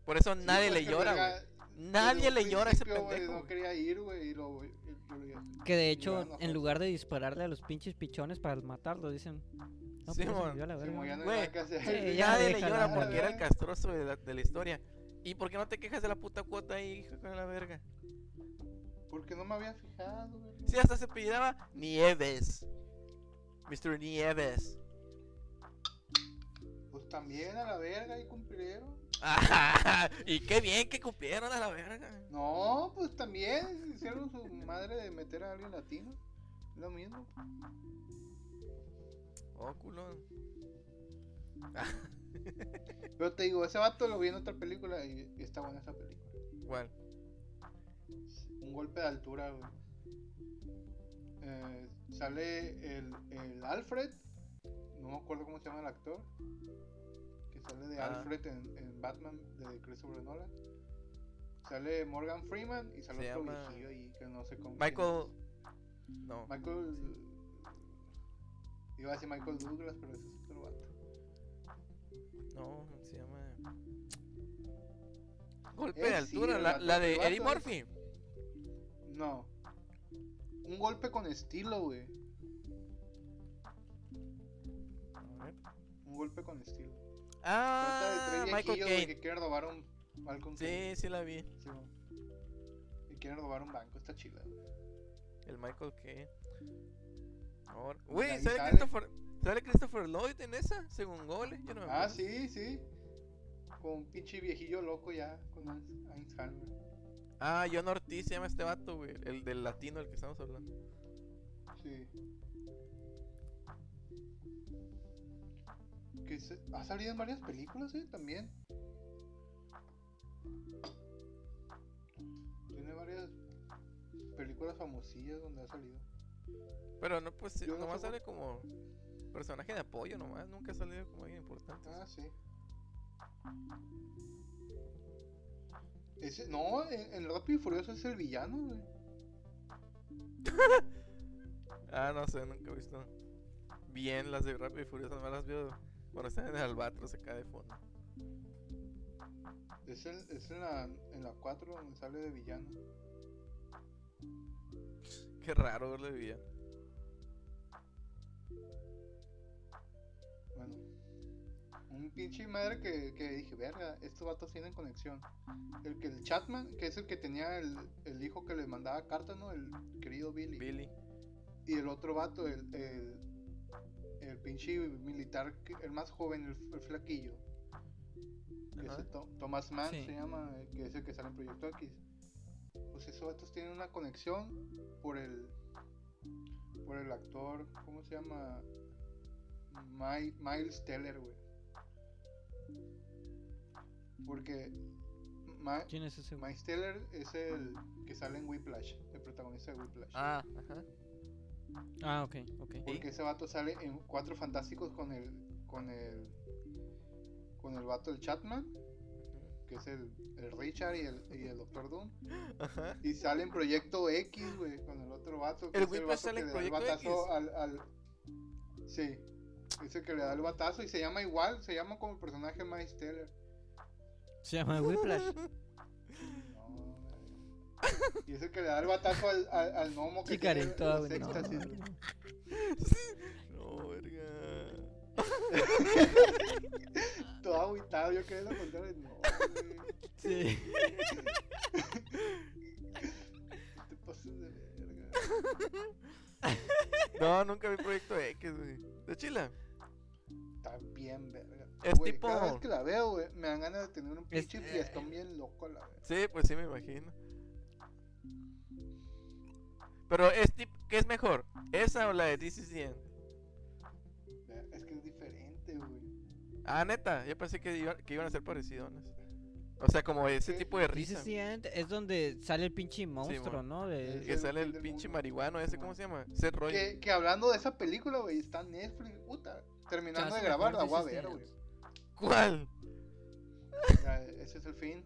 Por eso Sí, nadie pues, le llora, güey. Nadie le llora a ese pendejo. No güey. quería ir, güey, y lo... y- y- y- Que de hecho, en fue. lugar de dispararle a los pinches pichones para matarlos, dicen. No, Sí, pues, mon. la Sí, verga". como ya no hacer. sí, ya Nadie le llora porque era el castroso de la, de la historia. ¿Y por qué no te quejas de la puta cuota ahí, hijo de la verga? Porque no me había fijado, güey. Si hasta se pillaba Nieves. Mr. Nieves. Pues también a la verga y cumplieron. y qué bien que cumplieron a la verga. No, pues también hicieron su madre de meter a alguien latino. Lo mismo. Oh, culón. Pero te digo, ese vato lo vi en otra película y, y está buena esa película. Igual. Un golpe de altura, güey. Eh, sale el, el Alfred. No me acuerdo cómo se llama el actor. Que sale de Ah. Alfred en, en Batman de Christopher Nolan. Sale Morgan Freeman y sale Se otro llama viejillo ahí que no sé cómo. Michael. No. Michael. Iba a decir Michael Douglas, pero ese es otro vato. No, se llama. Golpe Eh, de altura. la, la de Eddie Murphy. No. Un golpe con estilo, güey. Un golpe con estilo. De Ah, Michael Caine. que quieren robar un. Malcolm Caine. Sí, sí la vi. Sí. Y quieren robar un banco, está chila. El Michael Caine. Ahora- ahí ¿sale sale. Christopher, ¿sale Christopher Lloyd en esa? Según Gole. Yo no me Ah, sí, sí. Con un pinche viejillo loco ya, con Alzheimer. Ah, John Ortiz se llama este vato, güey. El del latino del que estamos hablando. Sí. Que se- ha salido en varias películas, ¿eh? También. Tiene varias películas famosillas donde ha salido. Pero no, pues Yo no nomás sale como personaje de apoyo nomás. Nunca ha salido como alguien importante. Ah, sí. Ese, no, en, en Rápido y Furioso es el villano, güey. Ah, no sé, nunca he visto bien las de Rápido y Furioso. Nomás las veo cuando están en el albatros acá de fondo. Es, el, es en, la, en la 4 donde sale de villano. Qué raro verlo de villano. Bueno, un pinche madre que, que dije, verga, estos vatos tienen conexión. El que el Chatman, que es el que tenía el, el hijo que le mandaba cartas, ¿no? El querido Billy. Billy. Y el otro vato, el pinche militar, el más joven, el, el flaquillo. Que es To- Thomas Mann Sí. se llama, eh, que es el que sale en Proyecto X. Pues esos vatos tienen una conexión por el por el actor, ¿cómo se llama? My- Miles Teller, güey. Porque Ma- ¿Quién es ese? Miles Teller es el que sale en Whiplash, el protagonista de Whiplash. Ah, ajá. Ah, ok, ok. Porque ese vato sale en Cuatro Fantásticos con el con el con el vato del Chatman, que es el, el Richard y el, y el Doctor Doom. Ajá. Y sale en Proyecto X, güey, con el otro vato. que ¿El es Whiplash vato sale que en le da el Proyecto batazo X? Al, al... Sí, es el que le da el batazo y se llama igual, se llama como el personaje Miles Teller. Se llama Whiplash. Y es el que le da el batazo al, al, al gnomo que tiene Chicarito, los. No, verga. Todo agüitado, yo quedé lo contrario. No, güey. Sí. No te pases de verga. No, nunca vi Proyecto X, güey. De Chile. Está bien, verga. Es Güey, tipo- Cada vez que la veo, güey, me dan ganas de tener un Es- pinche fiestón bien loco, la verdad. Sí, pues sí me imagino. Pero es tip ¿qué es mejor? ¿Esa o la de This is the End? Es que es diferente, güey. Ah, neta, yo pensé que, iba- que iban a ser parecidones. O sea, como ese Sí, tipo de This risa. is the end es donde sale el pinche monstruo, mon. ¿no? De... Que sale el pinche marihuano ese, ¿cómo se llama? Seth Rogen. Que, que hablando de esa película, güey, está en Netflix, puta. Terminando de grabar, la voy a ver, güey. ¿Cuál? Ya, Ese es el fin.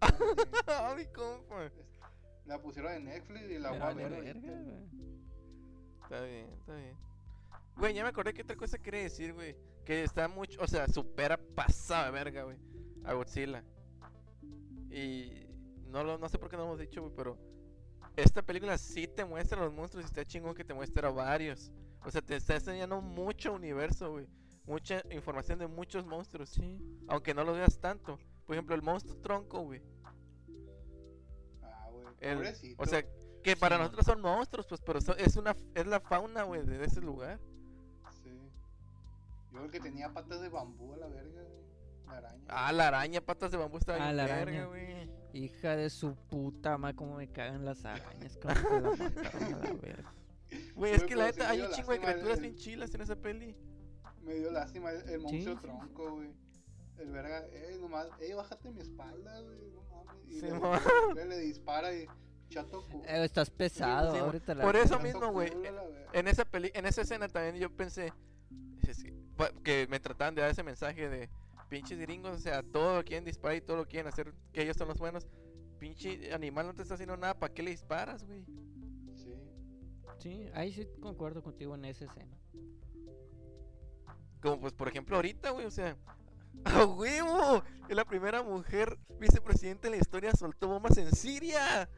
Mi compa. La pusieron en Netflix y la voy a ver. verga, ahorita. güey. Está bien, está bien. Güey, ya me acordé que otra cosa quiere decir, güey. Que está mucho, o sea, supera pasada verga, güey. A Godzilla. Y no, lo, no sé por qué no lo hemos dicho, güey, pero esta película sí te muestra a los monstruos y está chingón que te muestra a varios. O sea, te está enseñando mucho universo, güey. Mucha información de muchos monstruos. Sí. Aunque no los veas tanto. Por ejemplo, el monstruo tronco, güey. El-. O sea, que para Sí, nosotros son monstruos, pues, pero es una es la fauna, güey, de ese lugar. Sí. Yo creo que tenía patas de bambú a la verga, güey. La araña. Ah, la araña, patas de bambú está Ah, bien la verga, araña. güey. Hija de su puta madre, cómo me cagan las arañas. Como que la mataron a la verga. Güey, es que la neta hay un chingo de criaturas el- bien chilas en esa peli. Me dio lástima el, el monstruo sí. tronco, güey. El verga, eh, nomás, eh, bájate mi espalda, güey. No mames. Y Sí, le, le, le dispara y chato Eh, estás pesado, Sí, ahorita la Por eso mismo, güey, culo. En esa peli en esa escena también yo pensé que me trataban de dar ese mensaje de pinches gringos, o sea, todo lo quieren disparar y todo lo quieren hacer, que ellos son los buenos. Pinche animal no te está haciendo nada, ¿para qué le disparas, güey? Sí. Sí, ahí sí concuerdo contigo en esa escena. Como pues por ejemplo ahorita, güey, o sea, ¡a huevo! Es la primera mujer vicepresidenta en la historia soltó bombas en Siria.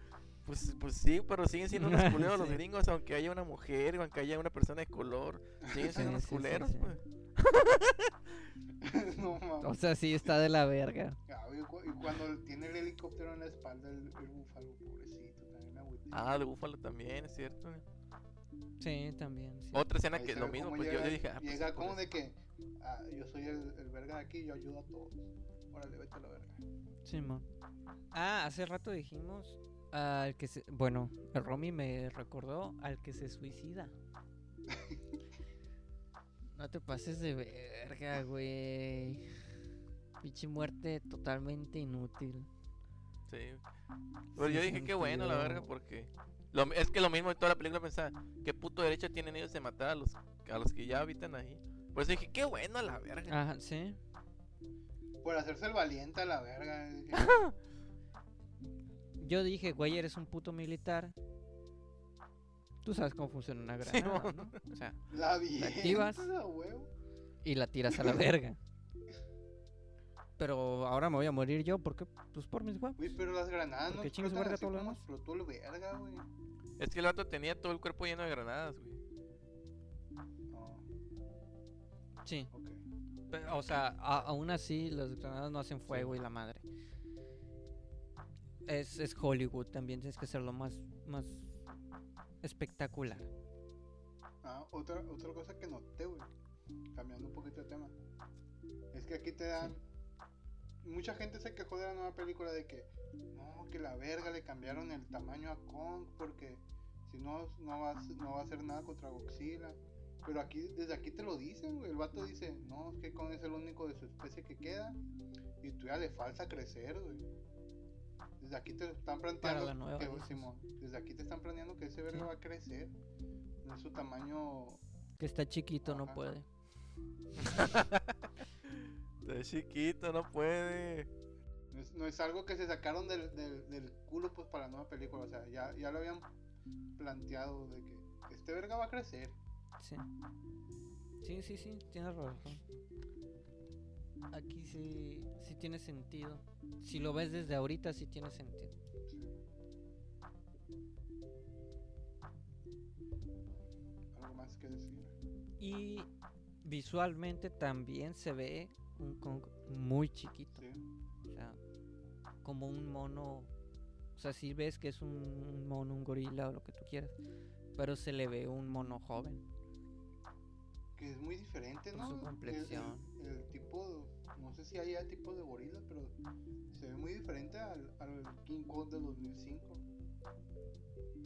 Pues, pues sí, pero siguen siendo unos culeros los gringos, aunque haya una mujer o aunque haya una persona de color. Siguen siendo Sí, unos sí, culeros, sí. pues. no O sea, sí está de la verga. Ah, y, cu- y cuando tiene el helicóptero en la espalda, el, el búfalo, pobrecito, también me agüité. Ah, el búfalo también, es cierto. Sí, también. sí. Otra escena Ahí que lo mismo, pues yo, llega, yo dije, ah, pues, llega como de que ah, yo soy el, el verga de aquí, yo ayudo a todos. Órale, vete a la verga. Simón. Ah, hace rato dijimos al que se... Bueno, el Romy me recordó al que se suicida. no te pases de verga, güey. Pinche muerte totalmente inútil. Sí. Pero yo Sin dije, qué bueno, la verga, porque... Lo, es que lo mismo de toda la película pensaba, ¿qué puto derecho tienen ellos de matar a los, a los que ya habitan ahí? Por eso dije, qué bueno, la verga. Ajá, sí. Por hacerse el valiente a la verga. Yo dije, güey, eres un puto militar. Tú sabes cómo funciona una granada. ¿no? O sea, la vida. activas? huevo. y la tiras a la verga. Pero ahora me voy a morir yo, ¿por qué? Pues por mis huevos. Güey, pero las granadas no explotan verga todo lo demás. explotó el verga, güey. Es que el vato tenía todo el cuerpo lleno de granadas, güey. Sí. Pero, o sea, a- aún así las granadas no hacen fuego y la madre. Es, es Hollywood, también tienes que hacerlo más, más espectacular. Ah, otra, otra cosa que noté, güey, cambiando un poquito de tema, es que aquí te dan... Mucha gente se quejó de la nueva película de que, no, que la verga le cambiaron el tamaño a Kong porque si no, no va, no va a hacer nada contra Godzilla. Pero aquí, desde aquí te lo dicen, güey. El vato dice, no, es que Kong es el único de su especie que queda y todavía le falta crecer, güey. Desde aquí te están planteando la nueva, que. Simón, desde aquí te están planeando que ese verga Sí. va a crecer. No es su tamaño Que está chiquito, no puede. Está chiquito, no puede. No es, no es algo que se sacaron del, del, del culo pues para la nueva película. O sea, ya, ya lo habían planteado de que este verga va a crecer. Sí. Sí, sí, sí, tienes razón. Aquí sí, sí tiene sentido. Si lo ves desde ahorita, sí tiene sentido. Algo más que decir. Y visualmente también se ve un Kong muy chiquito. Sí. O sea, como un mono. O sea, si ves que es un mono, un gorila o lo que tú quieras. Pero se le ve un mono joven. Que es muy diferente, Por ¿no? su El- el- complexión. El, tipo, no sé si haya tipo de gorila, pero se ve muy diferente al, al King Kong de 2005.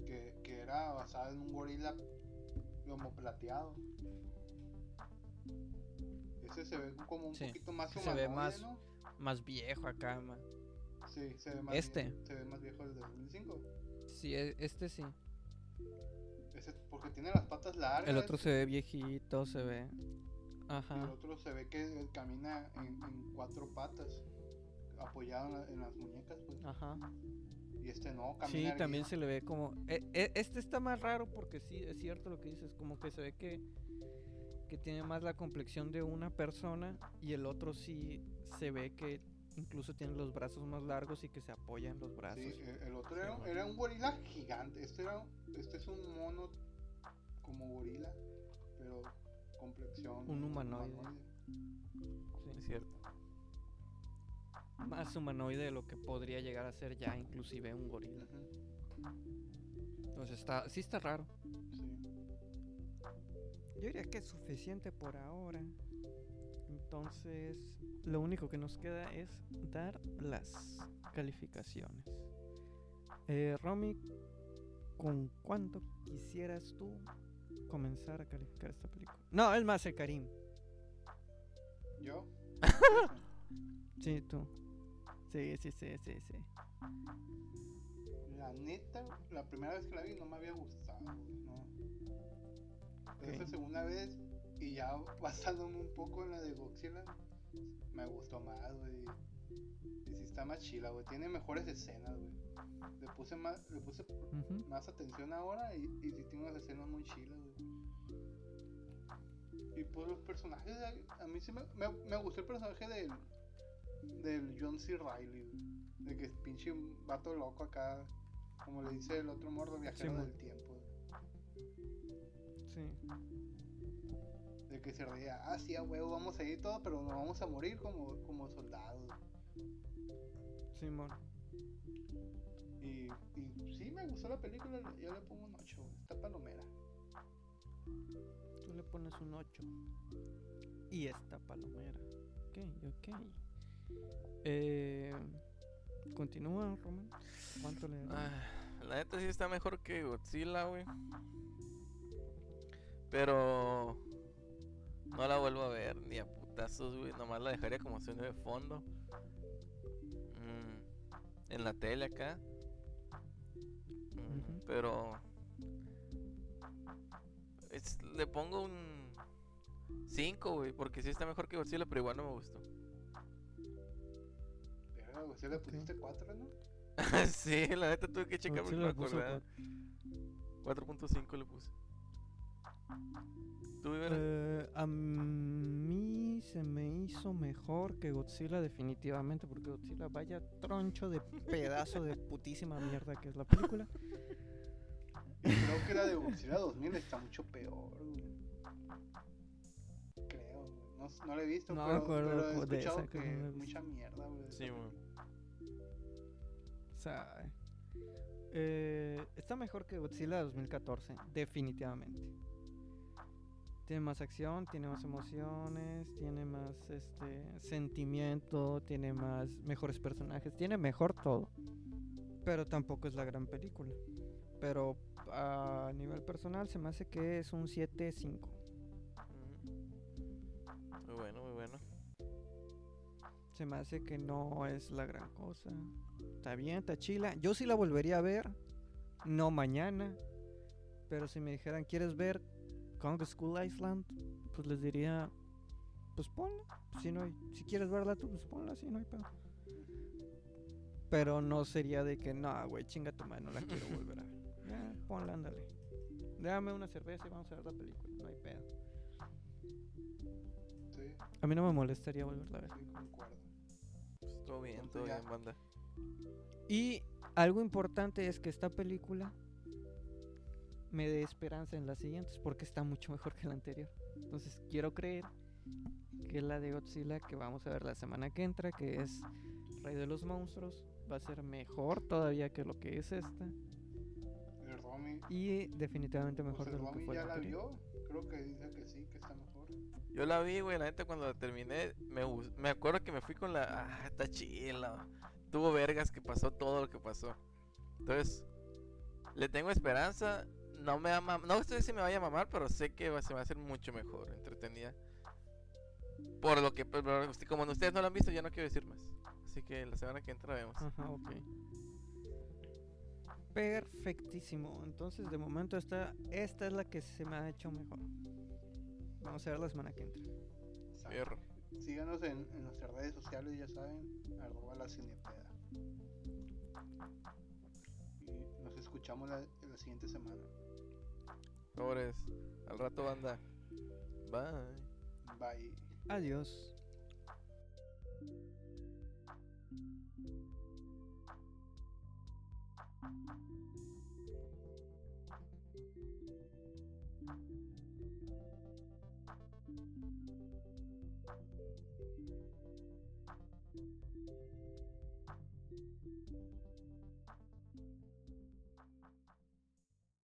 Que, que era basado en un gorila como plateado. Ese se ve como un Sí, poquito más se ve más- ¿no? Más viejo acá, ma. Sí, se ve más Este. vie- se ve más viejo el de 2005. Sí, e- este sí. Ese, porque tiene las patas largas. El otro se ve viejito, se ve. y el Ajá. otro se ve que camina en, en cuatro patas, apoyado en, la- en las muñecas, pues. Ajá. Y este no, camina. Sí, también se le ve como. e- e- este está más raro porque sí, es cierto lo que dices. Como que se ve que. Que tiene más la complexión de una persona. Y el otro sí se ve que incluso tiene los brazos más largos y que se apoya en los brazos. Sí, el, el otro era, un gorila gigante. Este, era, este es un mono como gorila, pero complexión. Un humanoide. Es Sí. cierto. Más humanoide de lo que podría llegar a ser ya, inclusive un gorila. Entonces está. Sí está raro. sí. Yo diría que es suficiente por ahora. Entonces, lo único que nos queda es dar las calificaciones. Eh, Romy, ¿con cuánto quisieras tú comenzar a calificar esta película? No, es más el Karim. ¿Yo? Sí, tú. Sí, sí, sí, sí, sí. La neta, la primera vez que la vi no me había gustado, no. Pero esta Ok. segunda vez, y ya basándome un poco en la de Godzilla, me gustó más, güey. Y sí está más chila, güey. Tiene mejores escenas, güey. Le puse más, le puse más atención ahora y, y sí tiene unas escenas muy chilas, güey. Y pues los personajes, a, a mí sí me, me, me gustó el personaje del, del John C. Riley, güey. De que es pinche vato loco acá, Como le dice el otro morro, viajero del tiempo. Sí. De que se reía, ah, sí, a huevo, vamos a ir todo, pero nos vamos a morir como, como soldados. Simón. Y, y sí, me gustó la película, yo le pongo un 8, está palomera. Tú le pones un 8. Y esta palomera. Ok, ok. Eh, Continúa, Roman. ¿Cuánto le? Ah, la neta sí está mejor que Godzilla, güey. Pero no la vuelvo a ver ni a putazos, güey. Nomás la dejaría como sueño de fondo. Mm, en la tele acá. Mm. Pero es- le pongo un 5, güey, porque sí está mejor que Godzilla, pero igual no me gustó. Güey, sí le pusiste 4, ¿no? sí, la neta tuve que checar porque Godzilla no me acordaba. 4.5 le puse. Eh, a mí se me hizo mejor que Godzilla definitivamente porque Godzilla vaya troncho de pedazo de putísima mierda que es la película. Creo que la de Godzilla 2000 está mucho peor. Creo, güey. No, no la he visto, No me pero, acuerdo pero he cu- de esa escuchado que no mucha mierda, güey. de Sí, güey. O sea, eh, está mejor que Godzilla 2014, definitivamente. Tiene más acción, tiene más emociones, tiene más este sentimiento, tiene más mejores personajes, tiene mejor todo. Pero tampoco es la gran película. Pero a nivel personal se me hace que es un 7-5. Mm. Muy bueno, muy bueno. Se me hace que no es la gran cosa. Está bien, está chila. Yo sí la volvería a ver. No mañana. Pero si me dijeran, ¿quieres ver Kong School Island? Pues les diría, pues ponla. Si, no hay- si quieres verla tú, pues ponla, si no hay pedo. Pero no sería de que, no, güey, chinga tu madre, no la quiero volver a ver. Ya, ponla, ándale. Dame una cerveza y vamos a ver la película, no hay pedo. Sí, A mí no me molestaría volverla a ver. sí, concuerdo. Pues todo bien, Entonces todo bien, banda. Y algo importante es que esta película me dé esperanza en las siguientes porque está mucho mejor que la anterior. Entonces quiero creer que la de Godzilla que vamos a ver la semana que entra, que es Rey de los Monstruos, va a ser mejor todavía que lo que es esta El Romy, y definitivamente mejor pues el de lo que Romy fue ya la vio. Creo que dice que sí, que está mejor. Yo la vi, güey, la neta cuando la terminé, me, me acuerdo que me fui con la... Ah, está chila. Tuvo vergas que pasó todo lo que pasó. Entonces, le tengo esperanza. No me ama, no sé si me vaya a mamar, pero sé que va- se va a hacer mucho mejor, entretenida. Por lo que, como ustedes no la han visto, ya no quiero decir más. Así que la semana que entra vemos. Ajá, ok. Perfectísimo. Entonces, de momento, esta, esta es la que se me ha hecho mejor. Vamos a ver la semana que entra. Exacto. Fierro. Síganos en, en nuestras redes sociales, ya saben, arroba la cinepeda. Y nos escuchamos la, la siguiente semana. Pobres. Al rato, banda. Bye. Bye. Adiós.